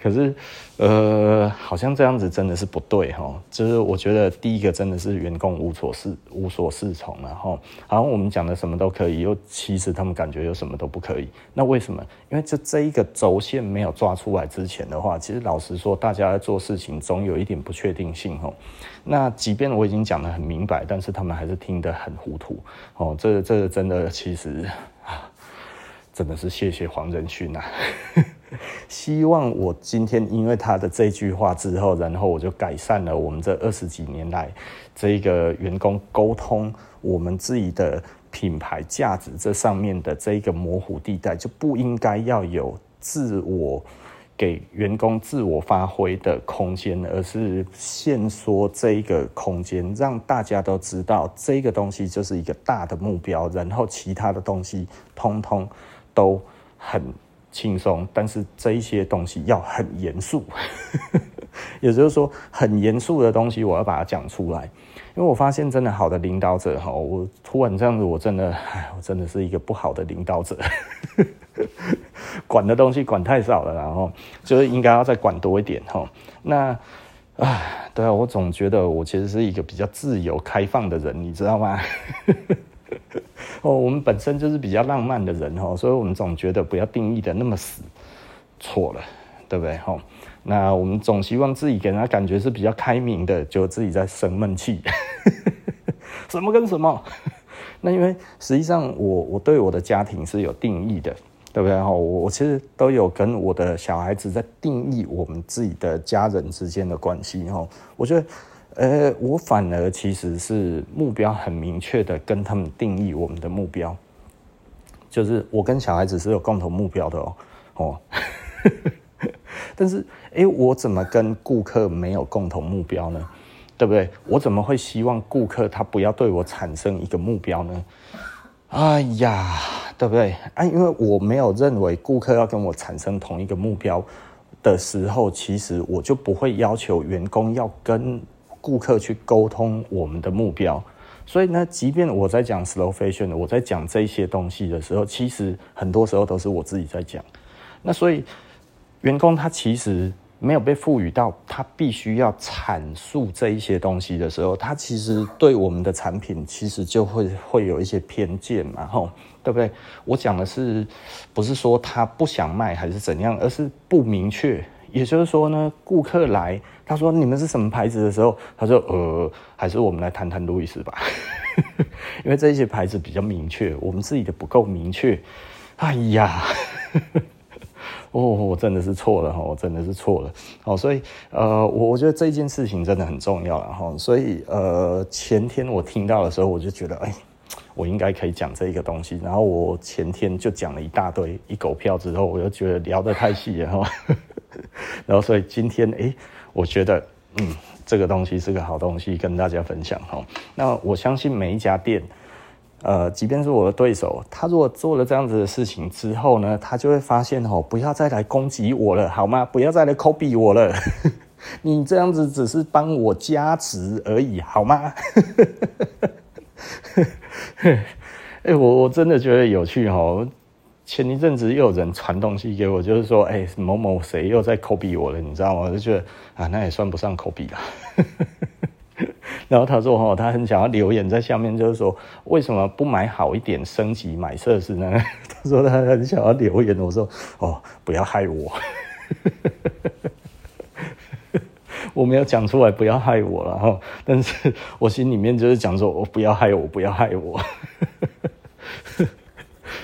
A: 可是，呃，好像这样子真的是不对哈。就是我觉得第一个真的是员工无所适无所适从，然后好像我们讲的什么都可以，又其实他们感觉又什么都不可以。那为什么？因为这这一个轴线没有抓出来之前的话，其实老实说，大家在做事情总有一点不确定性哈。那即便我已经讲得很明白，但是他们还是听得很糊涂哦。这这真的其实啊，真的是谢谢黄仁勋啊。[LAUGHS] 希望我今天因为他的这句话之后，然后我就改善了我们这二十几年来这个员工沟通我们自己的品牌价值这上面的这一个模糊地带，就不应该要有自我给员工自我发挥的空间，而是限缩这一个空间，让大家都知道这个东西就是一个大的目标，然后其他的东西通通都很。轻松，但是这一些东西要很严肃，[LAUGHS] 也就是说，很严肃的东西我要把它讲出来。因为我发现，真的好的领导者哈，我突然这样子，我真的，哎，我真的是一个不好的领导者，[LAUGHS] 管的东西管太少了，然后就是应该要再管多一点哈。那，哎，对啊，我总觉得我其实是一个比较自由开放的人，你知道吗？哦，我们本身就是比较浪漫的人哦，所以我们总觉得不要定义的那么死，错了，对不对？哦，那我们总希望自己给人家感觉是比较开明的，就自己在生闷气，[LAUGHS] 什么跟什么？[LAUGHS] 那因为实际上我我对我的家庭是有定义的，对不对？我我其实都有跟我的小孩子在定义我们自己的家人之间的关系。我觉得，呃，我反而其实是目标很明确的跟他们定义我们的目标，就是我跟小孩子是有共同目标的哦，哦，[LAUGHS] 但是，哎，我怎么跟顾客没有共同目标呢？对不对？我怎么会希望顾客他不要对我产生一个目标呢？哎呀，对不对？啊，因为我没有认为顾客要跟我产生同一个目标的时候，其实我就不会要求员工要跟顾客去沟通我们的目标。所以呢，即便我在讲 slow fashion，我在讲这些东西的时候，其实很多时候都是我自己在讲。那所以员工他其实。没有被赋予到他必须要阐述这一些东西的时候，他其实对我们的产品其实就会会有一些偏见嘛，吼，对不对？我讲的是不是说他不想卖还是怎样，而是不明确。也就是说呢，顾客来他说你们是什么牌子的时候，他说呃，还是我们来谈谈路易斯吧，[LAUGHS] 因为这些牌子比较明确，我们自己的不够明确。哎呀。[LAUGHS] 哦，我真的是错了哈，我真的是错了。好，所以呃，我我觉得这件事情真的很重要了哈。所以呃，前天我听到的时候，我就觉得，哎，我应该可以讲这一个东西。然后我前天就讲了一大堆一狗票之后，我就觉得聊得太细了哈。[LAUGHS] 然后所以今天哎，我觉得嗯，这个东西是个好东西，跟大家分享哈。那我相信每一家店。呃，即便是我的对手，他如果做了这样子的事情之后呢，他就会发现哦，不要再来攻击我了，好吗？不要再来 copy 我了，[LAUGHS] 你这样子只是帮我加值而已，好吗？[LAUGHS] 哎、我我真的觉得有趣哦。前一阵子又有人传东西给我，就是说，哎、某某谁又在抠鼻我了，你知道吗？我就觉得啊，那也算不上 copy 了。[LAUGHS] 然后他说：“哦，他很想要留言在下面，就是说为什么不买好一点，升级买设施呢？” [LAUGHS] 他说他很想要留言，我说：“哦，不要害我，[LAUGHS] 我没有讲出来，不要害我了哈。但是我心里面就是讲说，我不要害我，不要害我。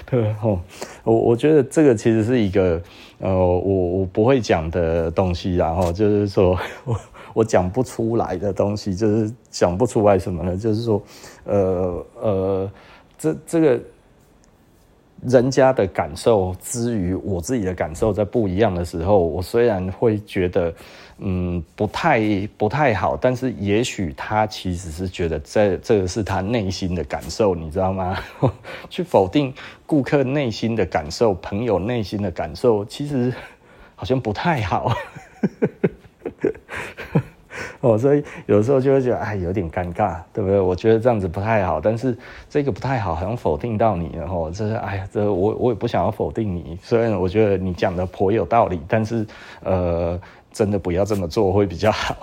A: 对哦，我我觉得这个其实是一个呃，我我不会讲的东西，然后就是说我。”我讲不出来的东西，就是讲不出来什么呢？就是说，呃呃，这这个人家的感受之于我自己的感受在不一样的时候，我虽然会觉得嗯不太不太好，但是也许他其实是觉得这这个是他内心的感受，你知道吗？[LAUGHS] 去否定顾客内心的感受、朋友内心的感受，其实好像不太好。[LAUGHS] 哦，所以有时候就会觉得，哎，有点尴尬，对不对？我觉得这样子不太好，但是这个不太好，好像否定到你了，然后这是，哎呀，这我我也不想要否定你，虽然我觉得你讲的颇有道理，但是呃，真的不要这么做会比较好。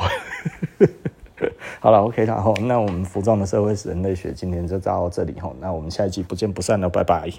A: [LAUGHS] 好了，OK 了，好，那我们服装的社会史人类学今天就到这里，吼，那我们下一集不见不散了，拜拜。